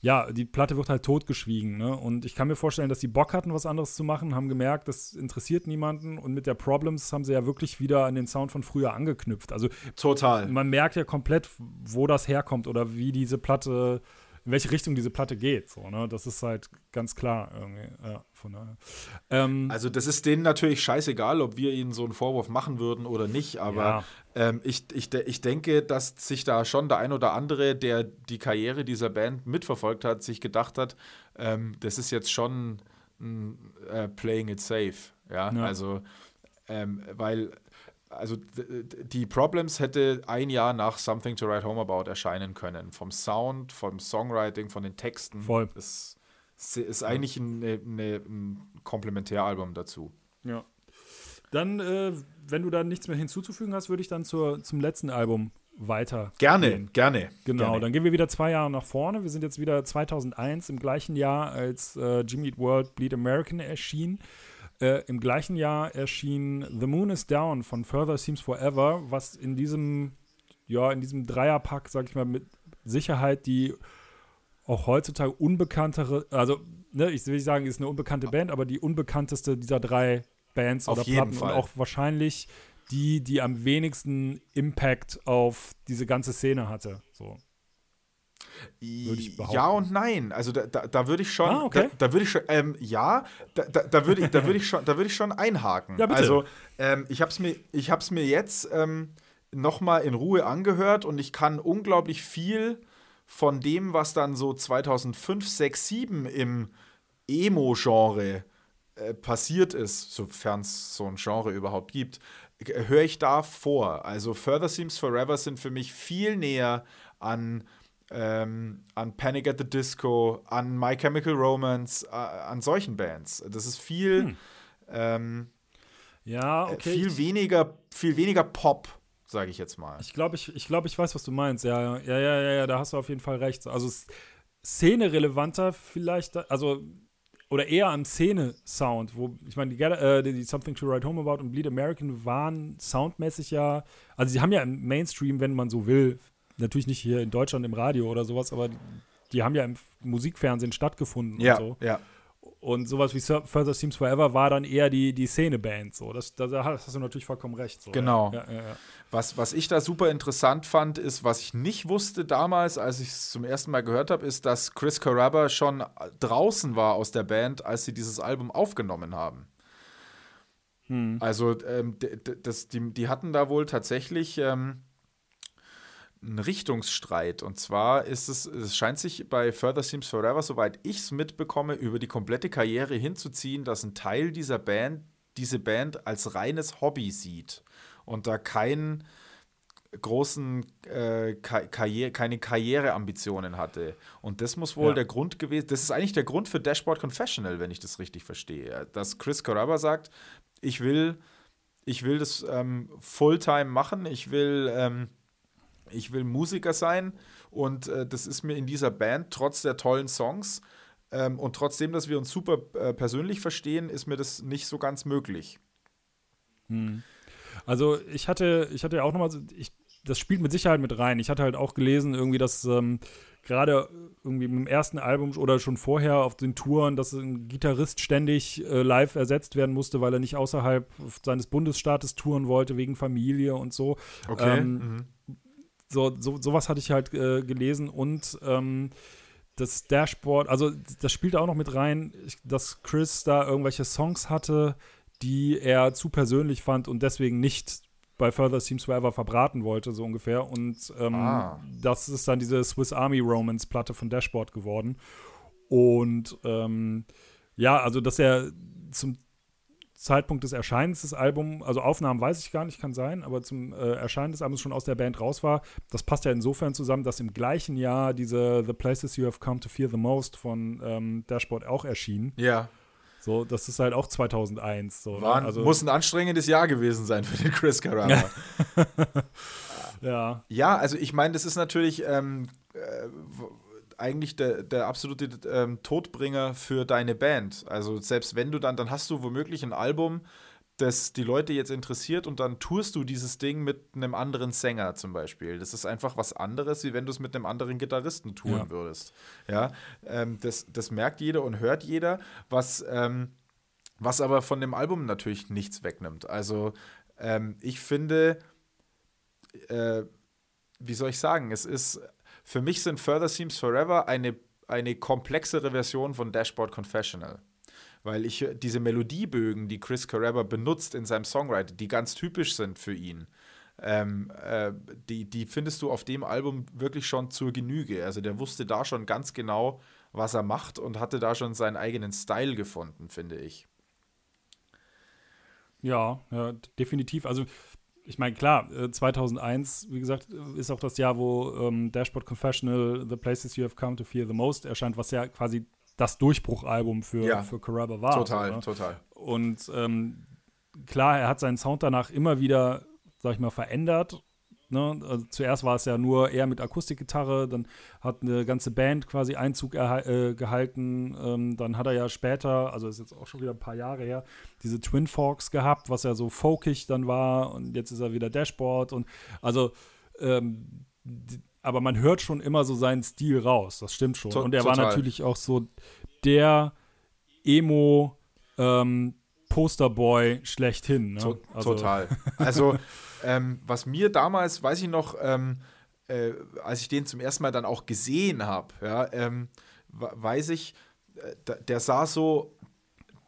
ja, die Platte wird halt totgeschwiegen. Ne? Und ich kann mir vorstellen, dass sie Bock hatten, was anderes zu machen, haben gemerkt, das interessiert niemanden. Und mit der Problems haben sie ja wirklich wieder an den Sound von früher angeknüpft. Also total. Man merkt ja komplett, wo das herkommt oder wie diese Platte in welche Richtung diese Platte geht. So, ne? Das ist halt ganz klar irgendwie. Ja, von daher. Ähm, also das ist denen natürlich scheißegal, ob wir ihnen so einen Vorwurf machen würden oder nicht, aber ja. ähm, ich, ich, ich denke, dass sich da schon der ein oder andere, der die Karriere dieser Band mitverfolgt hat, sich gedacht hat, ähm, das ist jetzt schon äh, playing it safe. Ja, ja. also ähm, weil also die Problems hätte ein Jahr nach Something to Write Home About erscheinen können. Vom Sound, vom Songwriting, von den Texten. Voll. Das ist eigentlich ein, eine, ein Komplementäralbum dazu. Ja. Dann, äh, wenn du da nichts mehr hinzuzufügen hast, würde ich dann zur, zum letzten Album weiter. Gerne, gehen. gerne. Genau, gerne. dann gehen wir wieder zwei Jahre nach vorne. Wir sind jetzt wieder 2001, im gleichen Jahr, als äh, Jimmy Eat World Bleed American erschien. Äh, Im gleichen Jahr erschien The Moon is Down von Further Seems Forever, was in diesem, ja, in diesem Dreierpack, sag ich mal, mit Sicherheit die auch heutzutage unbekanntere, also ne, ich will nicht sagen, ist eine unbekannte Band, aber die unbekannteste dieser drei Bands auf oder Platten Fall. und auch wahrscheinlich die, die am wenigsten Impact auf diese ganze Szene hatte. So. Würde ich behaupten. Ja und nein. Also da, da, da würde ich schon, ah, okay. da, da würde ich schon, ähm, ja, da, da, da würde ich, da würde ich schon, da würde ich schon einhaken. Ja, bitte. Also ähm, ich habe es mir, ich habe es mir jetzt ähm, noch mal in Ruhe angehört und ich kann unglaublich viel von dem, was dann so 2005, 6, 7 im Emo-Genre äh, passiert ist, sofern es so ein Genre überhaupt gibt, höre ich da vor. Also Further Seems Forever sind für mich viel näher an ähm, an Panic at the Disco, an My Chemical Romance, äh, an solchen Bands. Das ist viel, hm. ähm, ja, äh, okay. viel weniger, viel weniger Pop, sage ich jetzt mal. Ich glaube, ich, ich, glaub, ich weiß, was du meinst. Ja, ja, ja, ja, ja, da hast du auf jeden Fall recht. Also Szene relevanter vielleicht, also oder eher am Szene-Sound, wo, ich meine, die, äh, die, Something to Write Home About und Bleed American waren soundmäßig ja, also sie haben ja im Mainstream, wenn man so will, natürlich nicht hier in Deutschland im Radio oder sowas, aber die haben ja im Musikfernsehen stattgefunden ja, und so. Ja. Und sowas wie Further Seems Forever war dann eher die, die Szene-Band. So. Das, da, hast du natürlich vollkommen recht. So. Genau. Ja, ja, ja. Was, was ich da super interessant fand, ist, was ich nicht wusste damals, als ich es zum ersten Mal gehört habe, ist, dass Chris Carrabba schon draußen war aus der Band, als sie dieses Album aufgenommen haben. Hm. Also, ähm, das, die, die hatten da wohl tatsächlich. Ähm, ein Richtungsstreit. Und zwar ist es, es scheint sich bei Further Seems Forever, soweit ich es mitbekomme, über die komplette Karriere hinzuziehen, dass ein Teil dieser Band diese Band als reines Hobby sieht und da kein großen äh, Karriere, keine Karriereambitionen hatte. Und das muss wohl ja. der Grund gewesen, das ist eigentlich der Grund für Dashboard Confessional, wenn ich das richtig verstehe. Dass Chris Caraba sagt, ich will, ich will das ähm, Fulltime machen, ich will, ähm, ich will Musiker sein und äh, das ist mir in dieser Band trotz der tollen Songs ähm, und trotzdem, dass wir uns super äh, persönlich verstehen, ist mir das nicht so ganz möglich. Hm. Also ich hatte, ich hatte ja auch nochmal, ich das spielt mit Sicherheit mit rein. Ich hatte halt auch gelesen, irgendwie, dass ähm, gerade irgendwie im ersten Album oder schon vorher auf den Touren, dass ein Gitarrist ständig äh, live ersetzt werden musste, weil er nicht außerhalb seines Bundesstaates touren wollte, wegen Familie und so. Okay. Ähm, mhm. So, so, sowas hatte ich halt äh, gelesen und ähm, das Dashboard, also das spielt auch noch mit rein, dass Chris da irgendwelche Songs hatte, die er zu persönlich fand und deswegen nicht bei Further Seems Forever verbraten wollte, so ungefähr. Und ähm, ah. das ist dann diese Swiss Army Romance Platte von Dashboard geworden. Und ähm, ja, also dass er zum Zeitpunkt des Erscheinens des Albums, also Aufnahmen weiß ich gar nicht, kann sein, aber zum äh, Erscheinen des Albums schon aus der Band raus war. Das passt ja insofern zusammen, dass im gleichen Jahr diese The Places You Have Come to Fear the Most von ähm, Dashboard auch erschien. Ja. So, das ist halt auch 2001. So, ne? War, ne? also, muss ein anstrengendes Jahr gewesen sein für den Chris Carrara. ja. Ja, also ich meine, das ist natürlich ähm, äh, eigentlich der, der absolute ähm, Todbringer für deine Band. Also selbst wenn du dann, dann hast du womöglich ein Album, das die Leute jetzt interessiert und dann tourst du dieses Ding mit einem anderen Sänger zum Beispiel. Das ist einfach was anderes, wie wenn du es mit einem anderen Gitarristen touren ja. würdest. Ja, ähm, das, das merkt jeder und hört jeder, was, ähm, was aber von dem Album natürlich nichts wegnimmt. Also ähm, ich finde, äh, wie soll ich sagen, es ist, für mich sind Further Seems Forever eine, eine komplexere Version von Dashboard Confessional weil ich diese Melodiebögen, die Chris Carrabba benutzt in seinem Songwriting, die ganz typisch sind für ihn, ähm, äh, die, die findest du auf dem Album wirklich schon zur Genüge. Also der wusste da schon ganz genau, was er macht und hatte da schon seinen eigenen Style gefunden, finde ich. Ja, ja definitiv. Also ich meine, klar, 2001, äh, wie gesagt, ist auch das Jahr, wo ähm, Dashboard Confessional, The Places You Have Come to Fear the Most erscheint, was ja quasi das Durchbruchalbum für, ja, für Caraba war. Total, so, ne? total. Und ähm, klar, er hat seinen Sound danach immer wieder, sag ich mal, verändert. Ne? Also zuerst war es ja nur eher mit Akustikgitarre, dann hat eine ganze Band quasi Einzug äh, gehalten. Ähm, dann hat er ja später, also ist jetzt auch schon wieder ein paar Jahre her, diese Twin Forks gehabt, was ja so folkig dann war. Und jetzt ist er wieder Dashboard. Und also ähm, die, aber man hört schon immer so seinen Stil raus. Das stimmt schon. To und er war natürlich auch so der Emo ähm, Posterboy schlechthin. Ne? To also. Total. Also ähm, was mir damals, weiß ich noch, ähm, äh, als ich den zum ersten Mal dann auch gesehen habe, ja, ähm, weiß ich, äh, der sah so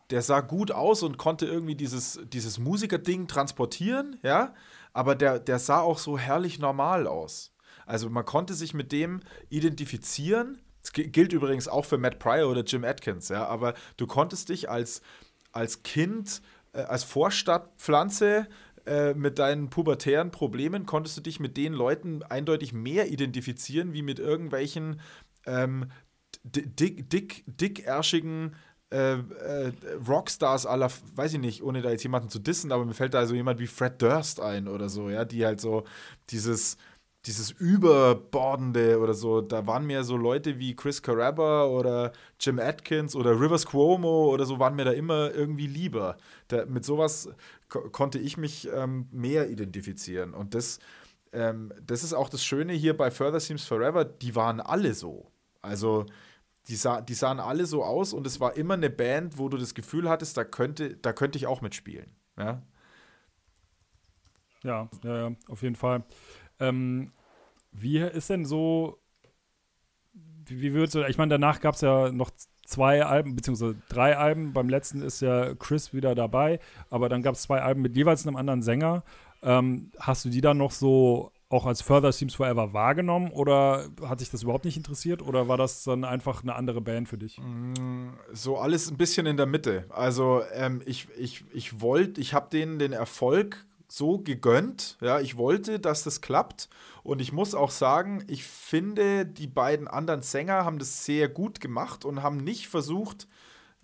der sah gut aus und konnte irgendwie dieses, dieses Musikerding transportieren, ja, aber der, der sah auch so herrlich normal aus. Also man konnte sich mit dem identifizieren. Das gilt übrigens auch für Matt Pryor oder Jim Atkins, ja, aber du konntest dich als, als Kind, äh, als Vorstadtpflanze äh, mit deinen pubertären Problemen, konntest du dich mit den Leuten eindeutig mehr identifizieren, wie mit irgendwelchen ähm, dick, dick, dickärschigen äh, äh, Rockstars aller, weiß ich nicht, ohne da jetzt jemanden zu dissen, aber mir fällt da so jemand wie Fred Durst ein oder so, ja, die halt so dieses dieses Überbordende oder so, da waren mir so Leute wie Chris Caraba oder Jim Atkins oder Rivers Cuomo oder so, waren mir da immer irgendwie lieber. Da, mit sowas ko konnte ich mich ähm, mehr identifizieren. Und das, ähm, das ist auch das Schöne hier bei Further Seems Forever, die waren alle so. Also die, sah, die sahen alle so aus und es war immer eine Band, wo du das Gefühl hattest, da könnte, da könnte ich auch mitspielen. Ja, ja, ja, ja auf jeden Fall. Ähm, wie ist denn so, wie, würdest du, ich meine, danach gab es ja noch zwei Alben, beziehungsweise drei Alben. Beim letzten ist ja Chris wieder dabei, aber dann gab es zwei Alben mit jeweils einem anderen Sänger. Ähm, hast du die dann noch so auch als Further Seems Forever wahrgenommen oder hat sich das überhaupt nicht interessiert oder war das dann einfach eine andere Band für dich? Mm, so alles ein bisschen in der Mitte. Also ähm, ich, ich, ich wollte, ich habe denen den Erfolg so gegönnt. Ja, ich wollte, dass das klappt. Und ich muss auch sagen, ich finde, die beiden anderen Sänger haben das sehr gut gemacht und haben nicht versucht,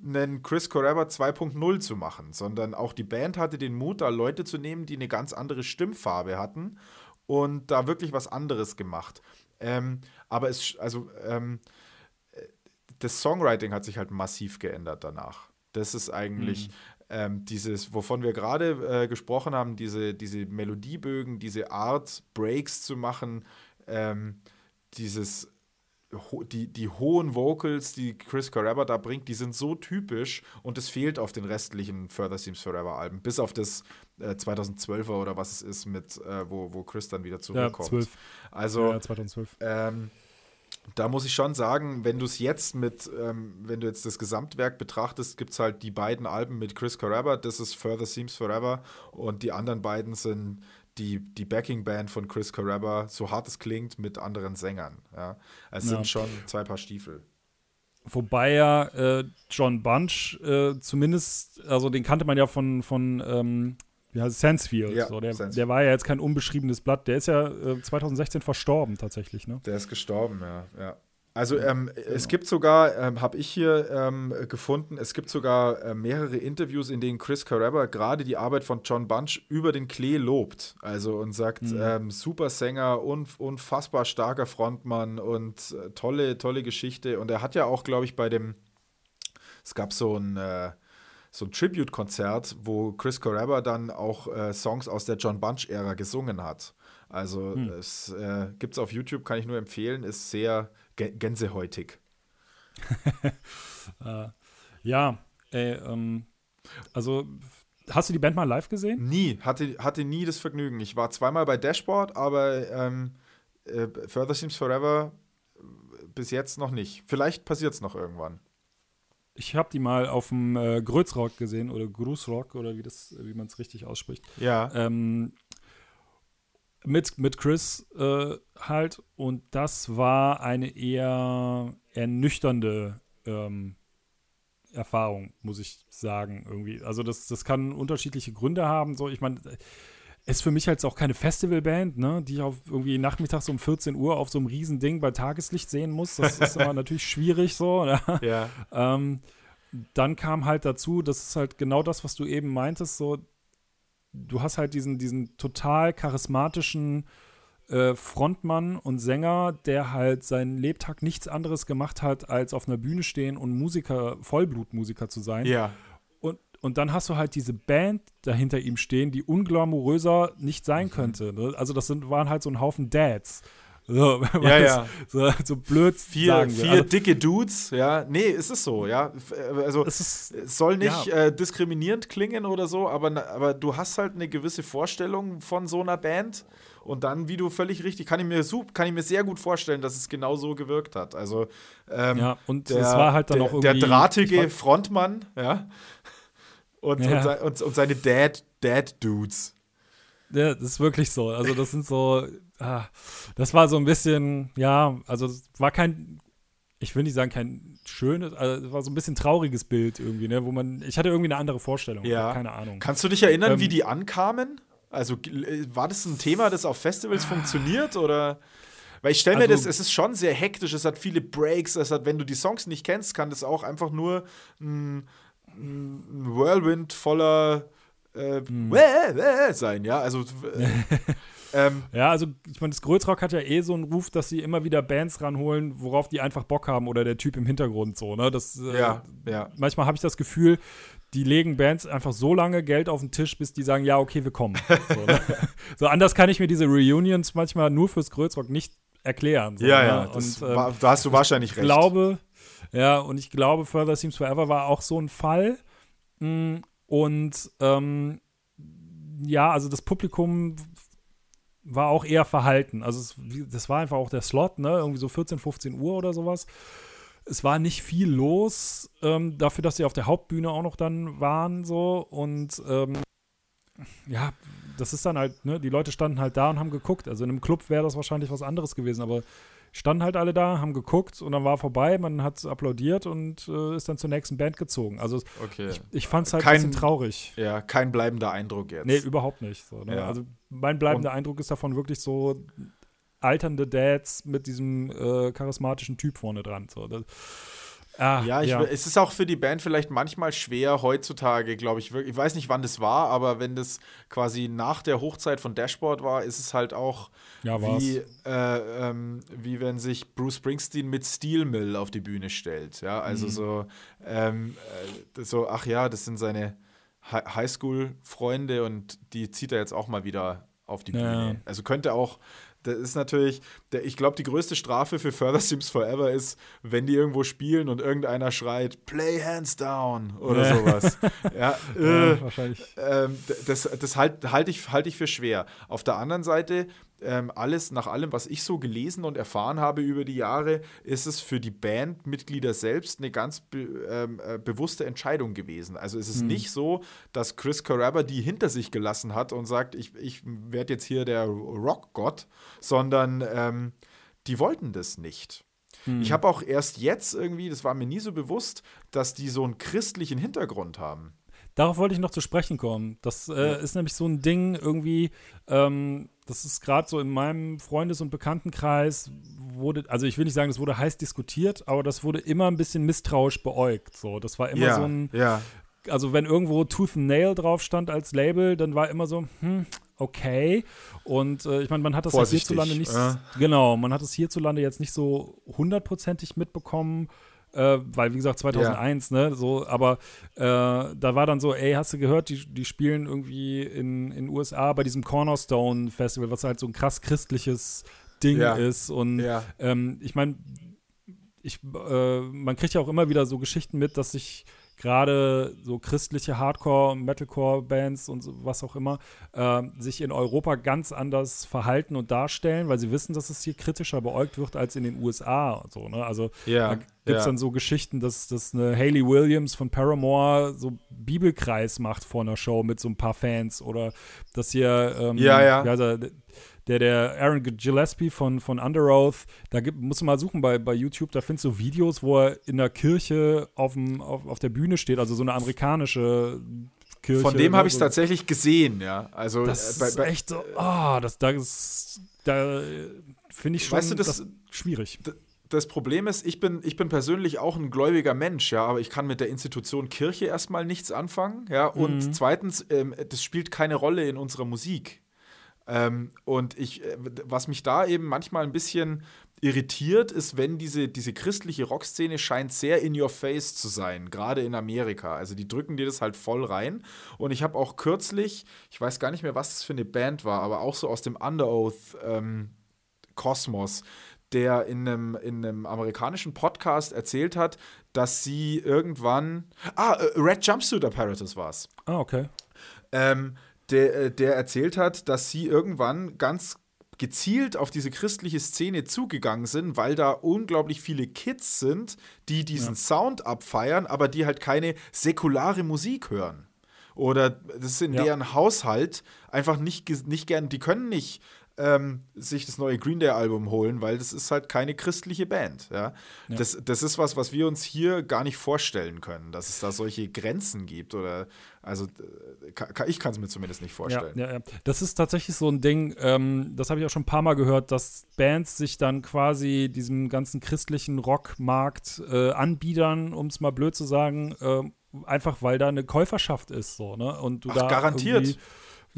einen Chris Correva 2.0 zu machen, sondern auch die Band hatte den Mut, da Leute zu nehmen, die eine ganz andere Stimmfarbe hatten und da wirklich was anderes gemacht. Ähm, aber es, also, ähm, das Songwriting hat sich halt massiv geändert danach. Das ist eigentlich mhm. Ähm, dieses, wovon wir gerade äh, gesprochen haben, diese, diese Melodiebögen, diese Art, Breaks zu machen, ähm, dieses die, die hohen Vocals, die Chris Carrabba da bringt, die sind so typisch und es fehlt auf den restlichen Further Seems Forever Alben, bis auf das äh, 2012er oder was es ist, mit äh, wo, wo Chris dann wieder zurückkommt. Ja, 12. Also, ja, 2012. Ähm, da muss ich schon sagen, wenn du es jetzt mit, ähm, wenn du jetzt das Gesamtwerk betrachtest, gibt es halt die beiden Alben mit Chris Carrabba, das ist Further Seems Forever und die anderen beiden sind die, die Backing-Band von Chris Carrabba, so hart es klingt, mit anderen Sängern. Ja. Es ja. sind schon zwei Paar Stiefel. Wobei ja äh, John Bunch äh, zumindest, also den kannte man ja von, von ähm, es, Sansfield. Ja, so, der, Sansfield. der war ja jetzt kein unbeschriebenes Blatt. Der ist ja äh, 2016 verstorben tatsächlich, ne? Der ist gestorben, ja. ja. Also ähm, genau. es gibt sogar, ähm, habe ich hier ähm, gefunden, es gibt sogar äh, mehrere Interviews, in denen Chris Carrabba gerade die Arbeit von John Bunch über den Klee lobt. Also und sagt, mhm. Ähm, super Sänger, unf unfassbar starker Frontmann und äh, tolle, tolle Geschichte. Und er hat ja auch, glaube ich, bei dem, es gab so ein äh, so ein Tribute-Konzert, wo Chris Carrabba dann auch äh, Songs aus der John Bunch-Ära gesungen hat. Also hm. es äh, gibt es auf YouTube, kann ich nur empfehlen, ist sehr gänsehäutig. äh, ja, ey, ähm, also hast du die Band mal live gesehen? Nie, hatte, hatte nie das Vergnügen. Ich war zweimal bei Dashboard, aber ähm, äh, Further Seems Forever äh, bis jetzt noch nicht. Vielleicht passiert es noch irgendwann. Ich habe die mal auf dem äh, Grötzrock gesehen oder Grußrock oder wie wie man es richtig ausspricht. Ja. Ähm, mit, mit Chris äh, halt. Und das war eine eher ernüchternde ähm, Erfahrung, muss ich sagen, irgendwie. Also das, das kann unterschiedliche Gründe haben. So, ich meine, ist für mich halt auch keine Festivalband, ne, die ich auf irgendwie nachmittags um 14 Uhr auf so einem riesen Ding bei Tageslicht sehen muss. Das ist aber natürlich schwierig so. Ne? Ja. ähm, dann kam halt dazu, das ist halt genau das, was du eben meintest, so du hast halt diesen, diesen total charismatischen äh, Frontmann und Sänger, der halt seinen Lebtag nichts anderes gemacht hat, als auf einer Bühne stehen und Musiker, Vollblutmusiker zu sein. Ja. Und, dann hast du halt diese Band dahinter ihm stehen, die unglamouröser nicht sein mhm. könnte. Ne? Also das sind, waren halt so ein Haufen Dads. So, ja, ja. So, so, blöd vier, Vier also, dicke Dudes, ja. Nee, es ist so, ja. Also es, ist, es soll nicht ja. äh, diskriminierend klingen oder so, aber, aber du hast halt eine gewisse Vorstellung von so einer Band. Und dann, wie du völlig richtig, kann ich mir, kann ich mir sehr gut vorstellen, dass es genau so gewirkt hat. Also, ähm, ja, und es war halt dann der, auch irgendwie. Der drahtige Frontmann, ja. Und, ja. und, und, seine Dad-Dudes. Dad ja, das ist wirklich so. Also, das sind so ah, das war so ein bisschen, ja, also es war kein, ich will nicht sagen kein schönes, also es war so ein bisschen trauriges Bild irgendwie, ne, wo man, ich hatte irgendwie eine andere Vorstellung, ja. keine Ahnung. Kannst du dich erinnern, ähm, wie die ankamen? Also äh, war das ein Thema, das auf Festivals funktioniert oder? Weil ich stelle mir also, das, es ist schon sehr hektisch, es hat viele Breaks, es hat, wenn du die Songs nicht kennst, kann das auch einfach nur ein, ein Whirlwind voller äh, hm. sein, ja. Also äh, Ähm, ja, also ich meine, das Größrock hat ja eh so einen Ruf, dass sie immer wieder Bands ranholen, worauf die einfach Bock haben oder der Typ im Hintergrund so, ne? Das, äh, ja, ja. Manchmal habe ich das Gefühl, die legen Bands einfach so lange Geld auf den Tisch, bis die sagen, ja, okay, wir kommen. so, ne? so, anders kann ich mir diese Reunions manchmal nur fürs Größrock nicht erklären. So, ja, ne? ja, und, ähm, war, da hast du wahrscheinlich recht. Ich glaube, ja, und ich glaube, Further Seems Forever war auch so ein Fall. Mm, und ähm, ja, also das Publikum war auch eher verhalten. Also es, das war einfach auch der Slot, ne? Irgendwie so 14, 15 Uhr oder sowas. Es war nicht viel los, ähm, dafür, dass sie auf der Hauptbühne auch noch dann waren, so. Und ähm, ja, das ist dann halt, ne, die Leute standen halt da und haben geguckt. Also in einem Club wäre das wahrscheinlich was anderes gewesen, aber standen halt alle da, haben geguckt und dann war vorbei, man hat applaudiert und äh, ist dann zur nächsten Band gezogen. Also okay. ich, ich fand es halt kein, ein bisschen traurig. Ja, kein bleibender Eindruck jetzt. Nee, überhaupt nicht. So, ne? ja. Also mein bleibender und Eindruck ist davon wirklich so alternde Dads mit diesem äh, charismatischen Typ vorne dran. So. Das, Ah, ja, ich, ja, es ist auch für die Band vielleicht manchmal schwer heutzutage, glaube ich. Ich weiß nicht, wann das war, aber wenn das quasi nach der Hochzeit von Dashboard war, ist es halt auch ja, wie, äh, ähm, wie wenn sich Bruce Springsteen mit Steel Mill auf die Bühne stellt. Ja, also mhm. so, ähm, äh, so, ach ja, das sind seine Highschool-Freunde und die zieht er jetzt auch mal wieder auf die Bühne. Ja. Also könnte auch das ist natürlich, der, ich glaube, die größte Strafe für Further Sims Forever ist, wenn die irgendwo spielen und irgendeiner schreit, Play Hands Down oder ja. sowas. ja, äh, ja, wahrscheinlich. Äh, das das halte halt ich, halt ich für schwer. Auf der anderen Seite ähm, alles, nach allem, was ich so gelesen und erfahren habe über die Jahre, ist es für die Bandmitglieder selbst eine ganz be ähm, äh, bewusste Entscheidung gewesen. Also es ist mhm. nicht so, dass Chris Carrabba die hinter sich gelassen hat und sagt, ich, ich werde jetzt hier der Rockgott, sondern ähm, die wollten das nicht. Mhm. Ich habe auch erst jetzt irgendwie, das war mir nie so bewusst, dass die so einen christlichen Hintergrund haben. Darauf wollte ich noch zu sprechen kommen. Das äh, ja. ist nämlich so ein Ding irgendwie, ähm, das ist gerade so in meinem Freundes- und Bekanntenkreis wurde, also ich will nicht sagen, das wurde heiß diskutiert, aber das wurde immer ein bisschen misstrauisch beäugt. So, das war immer ja, so ein, ja. also wenn irgendwo Tooth and Nail drauf stand als Label, dann war immer so, hm, okay. Und äh, ich meine, man hat das hierzulande nicht, äh. genau, man hat es hierzulande jetzt nicht so hundertprozentig mitbekommen äh, weil wie gesagt 2001, ja. ne, so, aber äh, da war dann so, ey, hast du gehört, die, die spielen irgendwie in den USA bei diesem Cornerstone Festival, was halt so ein krass christliches Ding ja. ist und ja. ähm, ich meine, ich, äh, man kriegt ja auch immer wieder so Geschichten mit, dass sich gerade so christliche Hardcore, Metalcore-Bands und so, was auch immer äh, sich in Europa ganz anders verhalten und darstellen, weil sie wissen, dass es hier kritischer beäugt wird als in den USA. So, ne? Also ja, da gibt es ja. dann so Geschichten, dass, dass eine Hayley Williams von Paramore so Bibelkreis macht vor einer Show mit so ein paar Fans oder dass hier ähm, ja, ja. ja der, der Aaron Gillespie von, von Under Oath, da gibt, musst du mal suchen bei, bei YouTube, da findest du Videos, wo er in der Kirche auf, dem, auf, auf der Bühne steht, also so eine amerikanische Kirche. Von dem habe ich es tatsächlich gesehen, ja. Also, das äh, bei, ist echt so, oh, das, das, da finde ich schon weißt du, das, das schwierig. das Problem ist, ich bin, ich bin persönlich auch ein gläubiger Mensch, ja, aber ich kann mit der Institution Kirche erstmal nichts anfangen, ja. Und mhm. zweitens, ähm, das spielt keine Rolle in unserer Musik. Ähm, und ich, äh, was mich da eben manchmal ein bisschen irritiert, ist, wenn diese, diese christliche Rockszene scheint sehr in your face zu sein, gerade in Amerika. Also die drücken dir das halt voll rein. Und ich habe auch kürzlich, ich weiß gar nicht mehr, was das für eine Band war, aber auch so aus dem Underoath ähm, Kosmos, der in einem, in einem amerikanischen Podcast erzählt hat, dass sie irgendwann. Ah, äh, Red Jumpsuit Apparatus war es. Ah, okay. Ähm, der, äh, der erzählt hat, dass sie irgendwann ganz gezielt auf diese christliche Szene zugegangen sind, weil da unglaublich viele Kids sind, die diesen ja. Sound abfeiern, aber die halt keine säkulare Musik hören. Oder das ist in ja. deren Haushalt einfach nicht, nicht gern, die können nicht ähm, sich das neue Green Day Album holen, weil das ist halt keine christliche Band. Ja? ja? Das, das ist was, was wir uns hier gar nicht vorstellen können, dass es da solche Grenzen gibt oder also ich kann es mir zumindest nicht vorstellen. Ja, ja, ja. Das ist tatsächlich so ein Ding, ähm, das habe ich auch schon ein paar Mal gehört, dass Bands sich dann quasi diesem ganzen christlichen Rockmarkt äh, anbiedern, um es mal blöd zu sagen, äh, einfach weil da eine Käuferschaft ist so, ne? Und du Ach, da garantiert.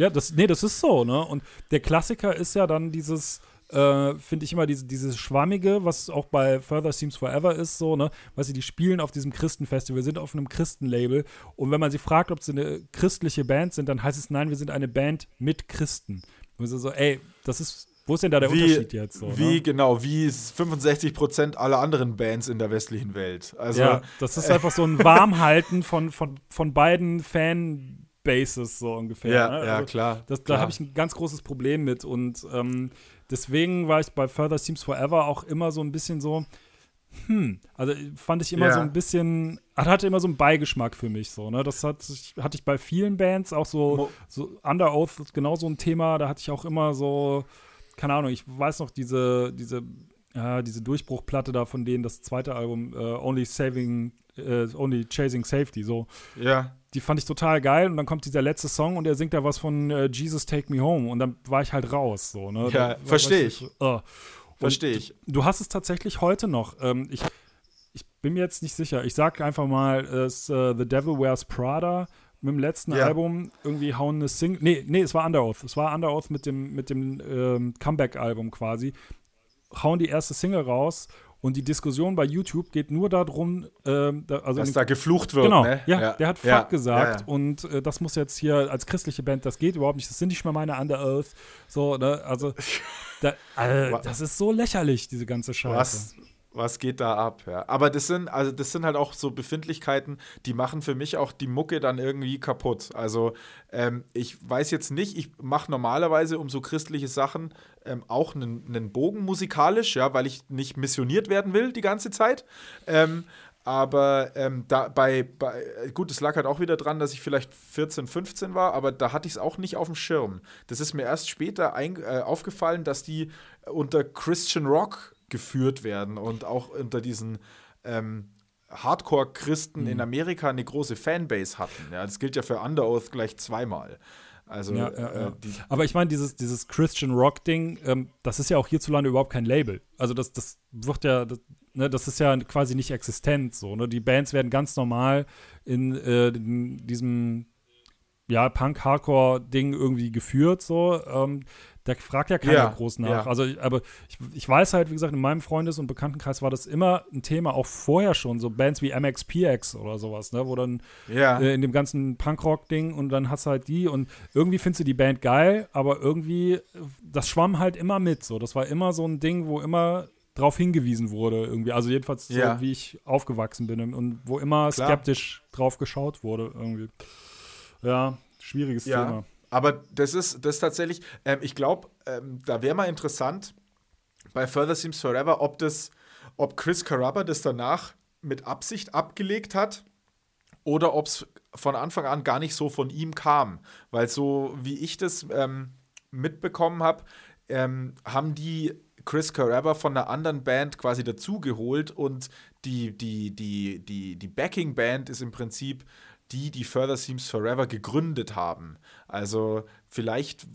Ja, das, nee, das ist so, ne? Und der Klassiker ist ja dann dieses, äh, finde ich immer diese, dieses Schwammige, was auch bei Further Seems Forever ist, so, ne? Weißt du, die spielen auf diesem Christenfestival, sind auf einem Christenlabel. Und wenn man sie fragt, ob sie eine christliche Band sind, dann heißt es, nein, wir sind eine Band mit Christen. Und so, so ey, das ist wo ist denn da der wie, Unterschied jetzt? So, wie ne? genau, wie 65 Prozent aller anderen Bands in der westlichen Welt. Also, ja, das ist einfach so ein Warmhalten von, von, von beiden Fan Bases so ungefähr. Ja, ne? ja also klar. Das, da habe ich ein ganz großes Problem mit und ähm, deswegen war ich bei Further Seems Forever auch immer so ein bisschen so, hm, also fand ich immer ja. so ein bisschen, hatte immer so einen Beigeschmack für mich so, ne? Das hat, hatte ich bei vielen Bands, auch so, so Under Oath ist genau so ein Thema, da hatte ich auch immer so, keine Ahnung, ich weiß noch, diese, diese ja, diese Durchbruchplatte da von denen, das zweite Album, äh, Only Saving, äh, Only Chasing Safety, so. Ja. Die fand ich total geil und dann kommt dieser letzte Song und er singt da was von äh, Jesus Take Me Home und dann war ich halt raus, so, ne? Ja, verstehe ich. Uh. Verstehe ich. Du, du, hast es tatsächlich heute noch. Ähm, ich, ich bin mir jetzt nicht sicher. Ich sag einfach mal, es uh, The Devil Wears Prada mit dem letzten ja. Album irgendwie hauen eine Single. Nee, nee, es war Under Oath. Es war Under Oath mit dem, mit dem ähm, Comeback-Album quasi. Hauen die erste Single raus und die Diskussion bei YouTube geht nur darum, ähm, da, also dass da geflucht wird. Genau, ne? ja, ja, der hat Fuck ja, gesagt ja, und äh, das muss jetzt hier als christliche Band, das geht überhaupt nicht. Das sind nicht mehr meine Under Oath. So, ne? Also, da, äh, das ist so lächerlich, diese ganze Scheiße. Was, was geht da ab? Ja. Aber das sind, also das sind halt auch so Befindlichkeiten, die machen für mich auch die Mucke dann irgendwie kaputt. Also ähm, ich weiß jetzt nicht, ich mache normalerweise um so christliche Sachen ähm, auch einen, Bogen musikalisch, ja, weil ich nicht missioniert werden will die ganze Zeit. Ähm, aber ähm, da bei, bei, gut, es lag halt auch wieder dran, dass ich vielleicht 14, 15 war, aber da hatte ich es auch nicht auf dem Schirm. Das ist mir erst später ein, äh, aufgefallen, dass die unter Christian Rock geführt werden und auch unter diesen ähm, Hardcore-Christen mhm. in Amerika eine große Fanbase hatten. Ja, das gilt ja für Under Oath gleich zweimal. Also, ja, ja, äh, ja. Aber ich meine, dieses, dieses Christian Rock-Ding, ähm, das ist ja auch hierzulande überhaupt kein Label. Also das, das wird ja, das, ne, das ist ja quasi nicht existent so. Ne? Die Bands werden ganz normal in, äh, in diesem ja, Punk-Hardcore-Ding irgendwie geführt so. Ähm, da fragt ja keiner ja, groß nach. Ja. Also, aber ich, ich weiß halt, wie gesagt, in meinem Freundes- und Bekanntenkreis war das immer ein Thema, auch vorher schon, so Bands wie MXPX oder sowas, ne, wo dann ja. äh, in dem ganzen Punkrock-Ding und dann hast du halt die und irgendwie findest du die Band geil, aber irgendwie, das schwamm halt immer mit, so. Das war immer so ein Ding, wo immer drauf hingewiesen wurde, irgendwie. Also jedenfalls so, wie ich aufgewachsen bin und wo immer Klar. skeptisch drauf geschaut wurde, irgendwie. Ja, schwieriges Thema. Aber das ist, das ist tatsächlich, ähm, ich glaube, ähm, da wäre mal interessant bei Further Seems Forever, ob das, ob Chris Carrabba das danach mit Absicht abgelegt hat oder ob es von Anfang an gar nicht so von ihm kam. Weil so wie ich das ähm, mitbekommen habe, ähm, haben die Chris Carrabba von einer anderen Band quasi dazugeholt und die, die, die, die, die Backing-Band ist im Prinzip die, die Further Seems Forever gegründet haben. Also vielleicht,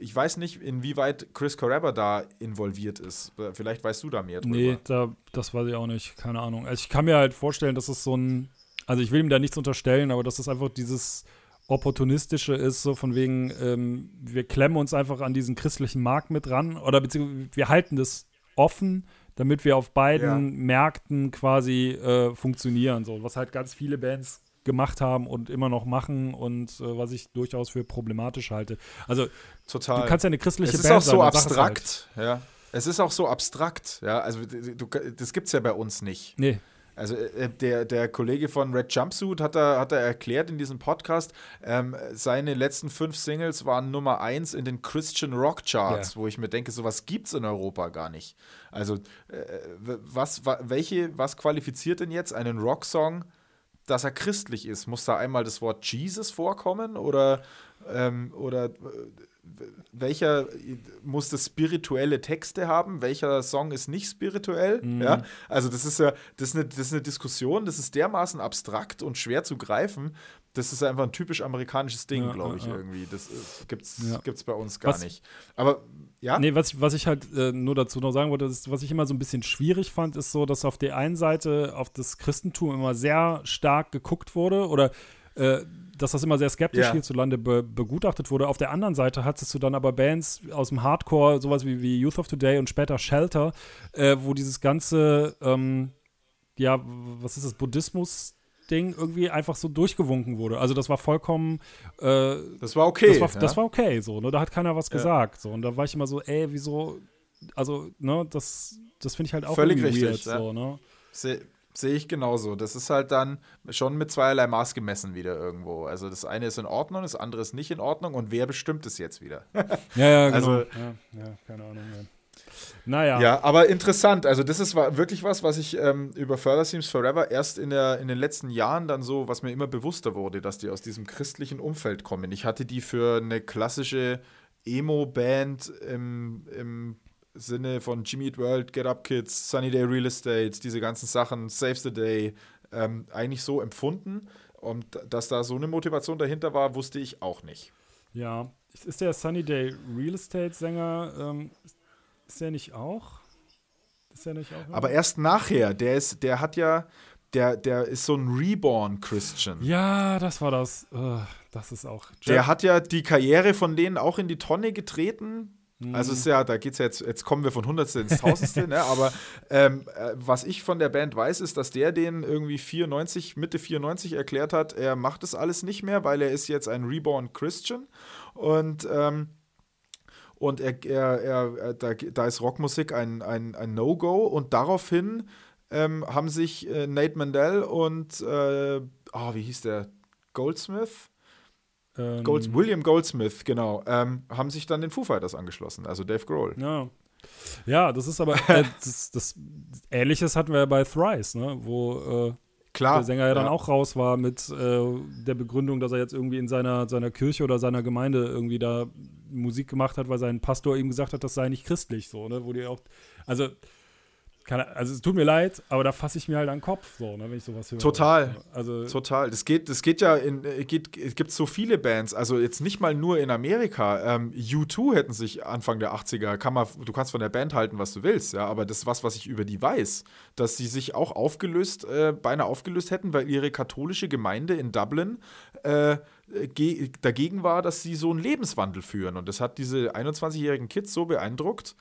ich weiß nicht, inwieweit Chris Carrabba da involviert ist. Vielleicht weißt du da mehr drüber. Nee, da, das weiß ich auch nicht. Keine Ahnung. Also ich kann mir halt vorstellen, dass es so ein, also ich will ihm da nichts unterstellen, aber dass es einfach dieses opportunistische ist, so von wegen, ähm, wir klemmen uns einfach an diesen christlichen Markt mit ran oder beziehungsweise wir halten das offen, damit wir auf beiden ja. Märkten quasi äh, funktionieren. So, was halt ganz viele Bands gemacht haben und immer noch machen und äh, was ich durchaus für problematisch halte. Also total. Du kannst ja eine christliche es ist Band auch so abstrakt, halt. ja. Es ist auch so abstrakt, ja. Also du, das gibt's ja bei uns nicht. Nee. Also äh, der, der Kollege von Red Jumpsuit hat er, hat er erklärt in diesem Podcast, ähm, seine letzten fünf Singles waren Nummer eins in den Christian Rock Charts, ja. wo ich mir denke, sowas gibt's in Europa gar nicht. Also äh, was, welche, was qualifiziert denn jetzt einen Rocksong dass er christlich ist, muss da einmal das Wort Jesus vorkommen oder, ähm, oder äh, welcher muss das spirituelle Texte haben, welcher Song ist nicht spirituell? Mhm. Ja? Also das ist ja, das ist, eine, das ist eine Diskussion, das ist dermaßen abstrakt und schwer zu greifen. Das ist einfach ein typisch amerikanisches Ding, ja, glaube ich, ja, irgendwie. Das gibt es ja. bei uns gar was, nicht. Aber ja. Nee, was, was ich halt äh, nur dazu noch sagen wollte, ist, was ich immer so ein bisschen schwierig fand, ist so, dass auf der einen Seite auf das Christentum immer sehr stark geguckt wurde oder äh, dass das immer sehr skeptisch ja. hierzulande be begutachtet wurde. Auf der anderen Seite hattest du dann aber Bands aus dem Hardcore, sowas wie, wie Youth of Today und später Shelter, äh, wo dieses ganze, ähm, ja, was ist das, Buddhismus Ding irgendwie einfach so durchgewunken wurde. Also das war vollkommen. Äh, das war okay. Das war, ja? das war okay, so. Ne? Da hat keiner was ja. gesagt. So. Und da war ich immer so, ey, wieso. Also, ne, das, das finde ich halt auch Völlig richtig, weird, ja. so, ne? Sehe ich genauso. Das ist halt dann schon mit zweierlei Maß gemessen wieder irgendwo. Also das eine ist in Ordnung, das andere ist nicht in Ordnung und wer bestimmt es jetzt wieder? ja, ja, genau. Also, ja, ja, keine Ahnung. Ja. Naja. Ja, aber interessant. Also, das ist wirklich was, was ich ähm, über Further Seems Forever erst in, der, in den letzten Jahren dann so, was mir immer bewusster wurde, dass die aus diesem christlichen Umfeld kommen. Ich hatte die für eine klassische Emo-Band im, im Sinne von Jimmy Eat World, Get Up Kids, Sunny Day Real Estate, diese ganzen Sachen, Save the Day, ähm, eigentlich so empfunden. Und dass da so eine Motivation dahinter war, wusste ich auch nicht. Ja, ist der Sunny Day Real Estate Sänger, ähm, ist der nicht auch? Ist der nicht auch? Aber erst nachher, der ist, der hat ja, der, der ist so ein Reborn Christian. Ja, das war das. Das ist auch. Jeff. Der hat ja die Karriere von denen auch in die Tonne getreten. Mhm. Also ist ja, da geht's ja jetzt, jetzt kommen wir von Hundertste ins Tausendste, ne? Aber ähm, äh, was ich von der Band weiß, ist, dass der den irgendwie 94, Mitte 94 erklärt hat, er macht das alles nicht mehr, weil er ist jetzt ein Reborn Christian. Und ähm, und er, er, er, da, da ist Rockmusik ein, ein, ein No-Go und daraufhin ähm, haben sich äh, Nate Mandel und, äh, oh, wie hieß der? Goldsmith? Ähm, Gold, William Goldsmith, genau, ähm, haben sich dann den Foo Fighters angeschlossen, also Dave Grohl. Ja. Ja, das ist aber äh, das, das, Ähnliches hatten wir ja bei Thrice, ne? wo äh, Klar, der Sänger ja dann auch raus war mit äh, der Begründung, dass er jetzt irgendwie in seiner, seiner Kirche oder seiner Gemeinde irgendwie da Musik gemacht hat, weil sein Pastor ihm gesagt hat, das sei nicht christlich, so, ne? Wo die auch, also also es tut mir leid, aber da fasse ich mir halt an den Kopf, so, ne, wenn ich sowas höre. Total. Also, Total. Das geht, das geht ja in, äh, geht, es gibt so viele Bands, also jetzt nicht mal nur in Amerika. Ähm, U2 hätten sich Anfang der 80er, kann man, du kannst von der Band halten, was du willst, ja, aber das ist was, was ich über die weiß, dass sie sich auch aufgelöst, äh, beinahe aufgelöst hätten, weil ihre katholische Gemeinde in Dublin äh, dagegen war, dass sie so einen Lebenswandel führen. Und das hat diese 21-jährigen Kids so beeindruckt,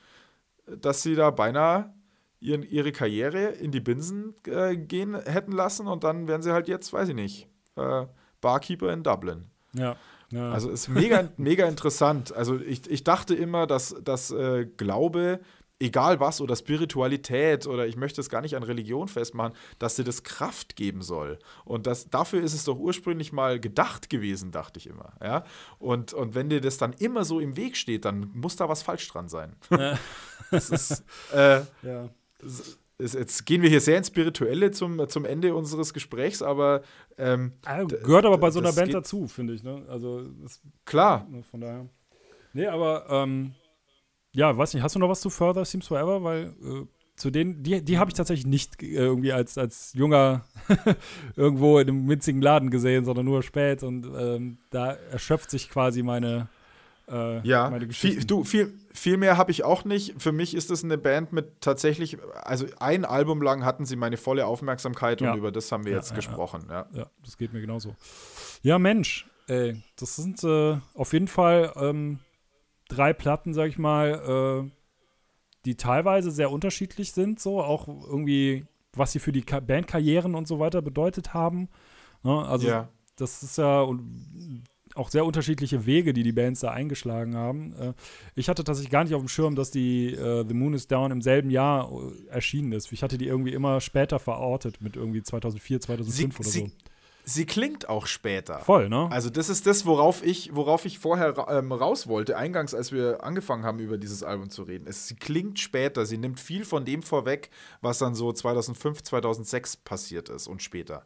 dass sie da beinahe ihren, ihre Karriere in die Binsen äh, gehen hätten lassen und dann wären sie halt jetzt, weiß ich nicht, äh, Barkeeper in Dublin. Ja. ja. Also ist mega, mega interessant. Also ich, ich dachte immer, dass, dass äh, Glaube, egal was, oder Spiritualität, oder ich möchte es gar nicht an Religion festmachen, dass sie das Kraft geben soll. Und das, dafür ist es doch ursprünglich mal gedacht gewesen, dachte ich immer. Ja? Und, und wenn dir das dann immer so im Weg steht, dann muss da was falsch dran sein. Ja. das ist, äh, ja jetzt gehen wir hier sehr ins Spirituelle zum, zum Ende unseres Gesprächs, aber ähm, gehört aber bei so einer Band dazu, finde ich. Ne? Also das, klar. Ne, von daher. Nee, aber ähm, ja, weiß nicht, hast du noch was zu Further Seems Forever? Weil äh, zu denen, die, die habe ich tatsächlich nicht äh, irgendwie als, als junger irgendwo in einem winzigen Laden gesehen, sondern nur spät und ähm, da erschöpft sich quasi meine äh, ja, viel, du, viel, viel mehr habe ich auch nicht. Für mich ist es eine Band mit tatsächlich, also ein Album lang hatten sie meine volle Aufmerksamkeit ja. und über das haben wir ja, jetzt gesprochen. Ja. ja, das geht mir genauso. Ja, Mensch, ey, das sind äh, auf jeden Fall ähm, drei Platten, sag ich mal, äh, die teilweise sehr unterschiedlich sind, so auch irgendwie, was sie für die Bandkarrieren und so weiter bedeutet haben. Ne? Also, das ist ja, und auch sehr unterschiedliche Wege, die die Bands da eingeschlagen haben. Äh, ich hatte tatsächlich gar nicht auf dem Schirm, dass die uh, The Moon is Down im selben Jahr äh, erschienen ist. Ich hatte die irgendwie immer später verortet, mit irgendwie 2004, 2005 sie, oder so. Sie klingt auch später. Voll, ne? Also das ist das, worauf ich, worauf ich vorher ähm, raus wollte, eingangs, als wir angefangen haben, über dieses Album zu reden. Es, sie klingt später, sie nimmt viel von dem vorweg, was dann so 2005, 2006 passiert ist und später.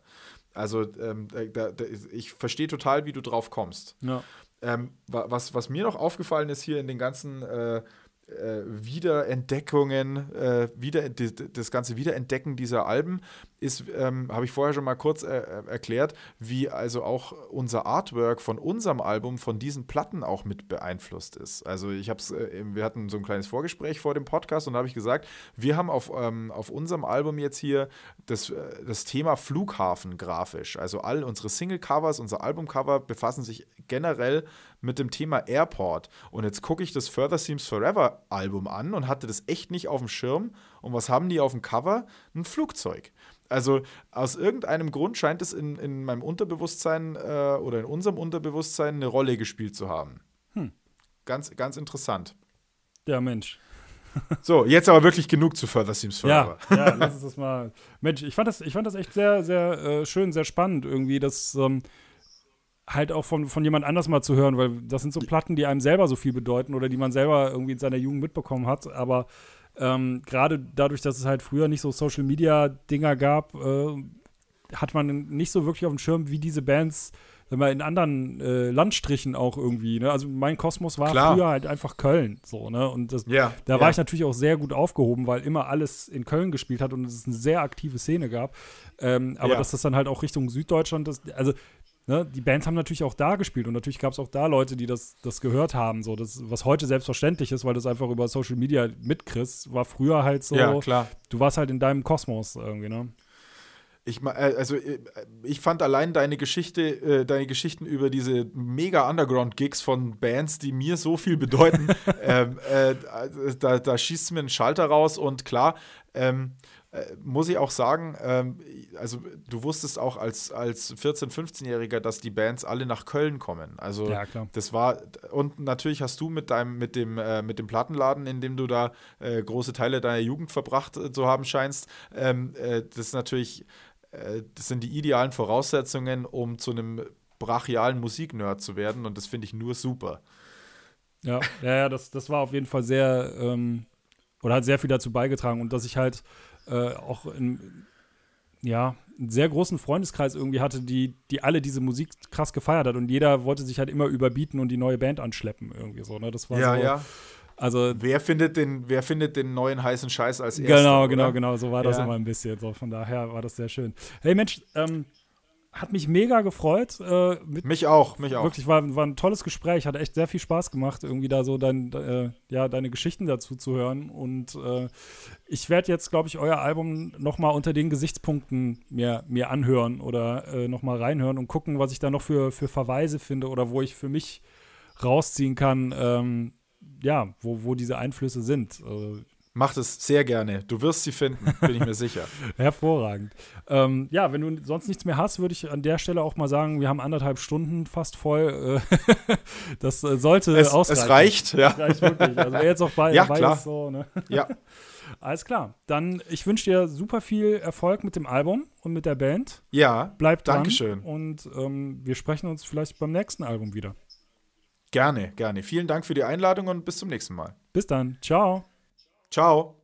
Also ähm, da, da, ich verstehe total, wie du drauf kommst. Ja. Ähm, was, was mir noch aufgefallen ist hier in den ganzen äh, äh, Wiederentdeckungen, äh, wieder, das ganze Wiederentdecken dieser Alben ist, ähm, habe ich vorher schon mal kurz äh, äh, erklärt, wie also auch unser Artwork von unserem Album von diesen Platten auch mit beeinflusst ist. Also ich habe es, äh, wir hatten so ein kleines Vorgespräch vor dem Podcast und da habe ich gesagt, wir haben auf, ähm, auf unserem Album jetzt hier das, äh, das Thema Flughafen grafisch. Also all unsere Single-Covers, unser Albumcover befassen sich generell mit dem Thema Airport. Und jetzt gucke ich das Further Seems Forever Album an und hatte das echt nicht auf dem Schirm. Und was haben die auf dem Cover? Ein Flugzeug. Also aus irgendeinem Grund scheint es in, in meinem Unterbewusstsein äh, oder in unserem Unterbewusstsein eine Rolle gespielt zu haben. Hm. Ganz, ganz interessant. Ja, Mensch. So, jetzt aber wirklich genug zu Further Seems Forever. Ja, ja lass uns das mal. Mensch, ich fand das, ich fand das echt sehr, sehr äh, schön, sehr spannend irgendwie, dass ähm, halt auch von, von jemand anders mal zu hören, weil das sind so Platten, die einem selber so viel bedeuten oder die man selber irgendwie in seiner Jugend mitbekommen hat, aber ähm, Gerade dadurch, dass es halt früher nicht so Social Media Dinger gab, äh, hat man nicht so wirklich auf dem Schirm, wie diese Bands wenn man in anderen äh, Landstrichen auch irgendwie, ne? Also mein Kosmos war Klar. früher halt einfach Köln, so, ne? Und das, Ja, da war ich natürlich auch sehr gut aufgehoben, weil immer alles in Köln gespielt hat und es eine sehr aktive Szene gab. Ähm, aber Ja. dass das dann halt auch Richtung Süddeutschland, das, also Ne, die Bands haben natürlich auch da gespielt und natürlich gab es auch da Leute, die das, das gehört haben, so das, was heute selbstverständlich ist, weil du es einfach über Social Media mitkriegst, war früher halt so, Ja, klar. du warst halt in deinem Kosmos irgendwie, ne? Ich, äh, also äh, ich fand allein deine Geschichte, äh, deine Geschichten über diese mega Underground-Gigs von Bands, die mir so viel bedeuten, ähm, äh, da, da schießt mir ein Schalter raus und klar, ähm, äh, muss ich auch sagen, ähm, also du wusstest auch als, als 14-, 15-Jähriger, dass die Bands alle nach Köln kommen. Also Ja, klar. das war, und natürlich hast du mit deinem, mit dem, äh, mit dem Plattenladen, in dem du da äh, große Teile deiner Jugend verbracht äh, zu haben scheinst, ähm, äh, das ist natürlich, äh, das sind die idealen Voraussetzungen, um zu einem brachialen Musiknerd zu werden und das finde ich nur super. Ja, ja, ja das, das war auf jeden Fall sehr, ähm, oder hat sehr viel dazu beigetragen und dass ich halt äh, auch in, ja, einen sehr großen Freundeskreis irgendwie hatte, die, die alle diese Musik krass gefeiert hat und jeder wollte sich halt immer überbieten und die neue Band anschleppen irgendwie so, ne? Das war ja, so, ja. also Wer findet, den, wer findet den neuen heißen Scheiß als erstes? Genau, genau, genau, so war das Ja. immer ein bisschen. So, von daher war das sehr schön. Hey Mensch, ähm, hat mich mega gefreut. Äh, Mich auch, mich auch. Wirklich war, war ein tolles Gespräch, hat echt sehr viel Spaß gemacht, irgendwie da so dein, äh, ja, deine Geschichten dazu zu hören. Und äh, ich werde jetzt, glaube ich, euer Album nochmal unter den Gesichtspunkten mir, mir anhören oder äh, nochmal reinhören und gucken, was ich da noch für, für Verweise finde oder wo ich für mich rausziehen kann, ähm, ja, wo, wo diese Einflüsse sind. Also, Mach das sehr gerne. Du wirst sie finden, bin ich mir sicher. Hervorragend. Ähm, ja, wenn du sonst nichts mehr hast, würde ich an der Stelle auch mal sagen, wir haben anderthalb Stunden fast voll. Äh, das äh, sollte Es, ausreichen. es reicht, ja. Es reicht wirklich. Also wer jetzt auch bei Ja, klar. ist, so, ne? ja. Alles klar. Dann, ich wünsche dir super viel Erfolg mit dem Album und mit der Band. Ja, Bleib dran. Dankeschön. Und ähm, wir sprechen uns vielleicht beim nächsten Album wieder. gerne, gerne. Vielen Dank für die Einladung und bis zum nächsten Mal. Bis dann. Ciao. Ciao.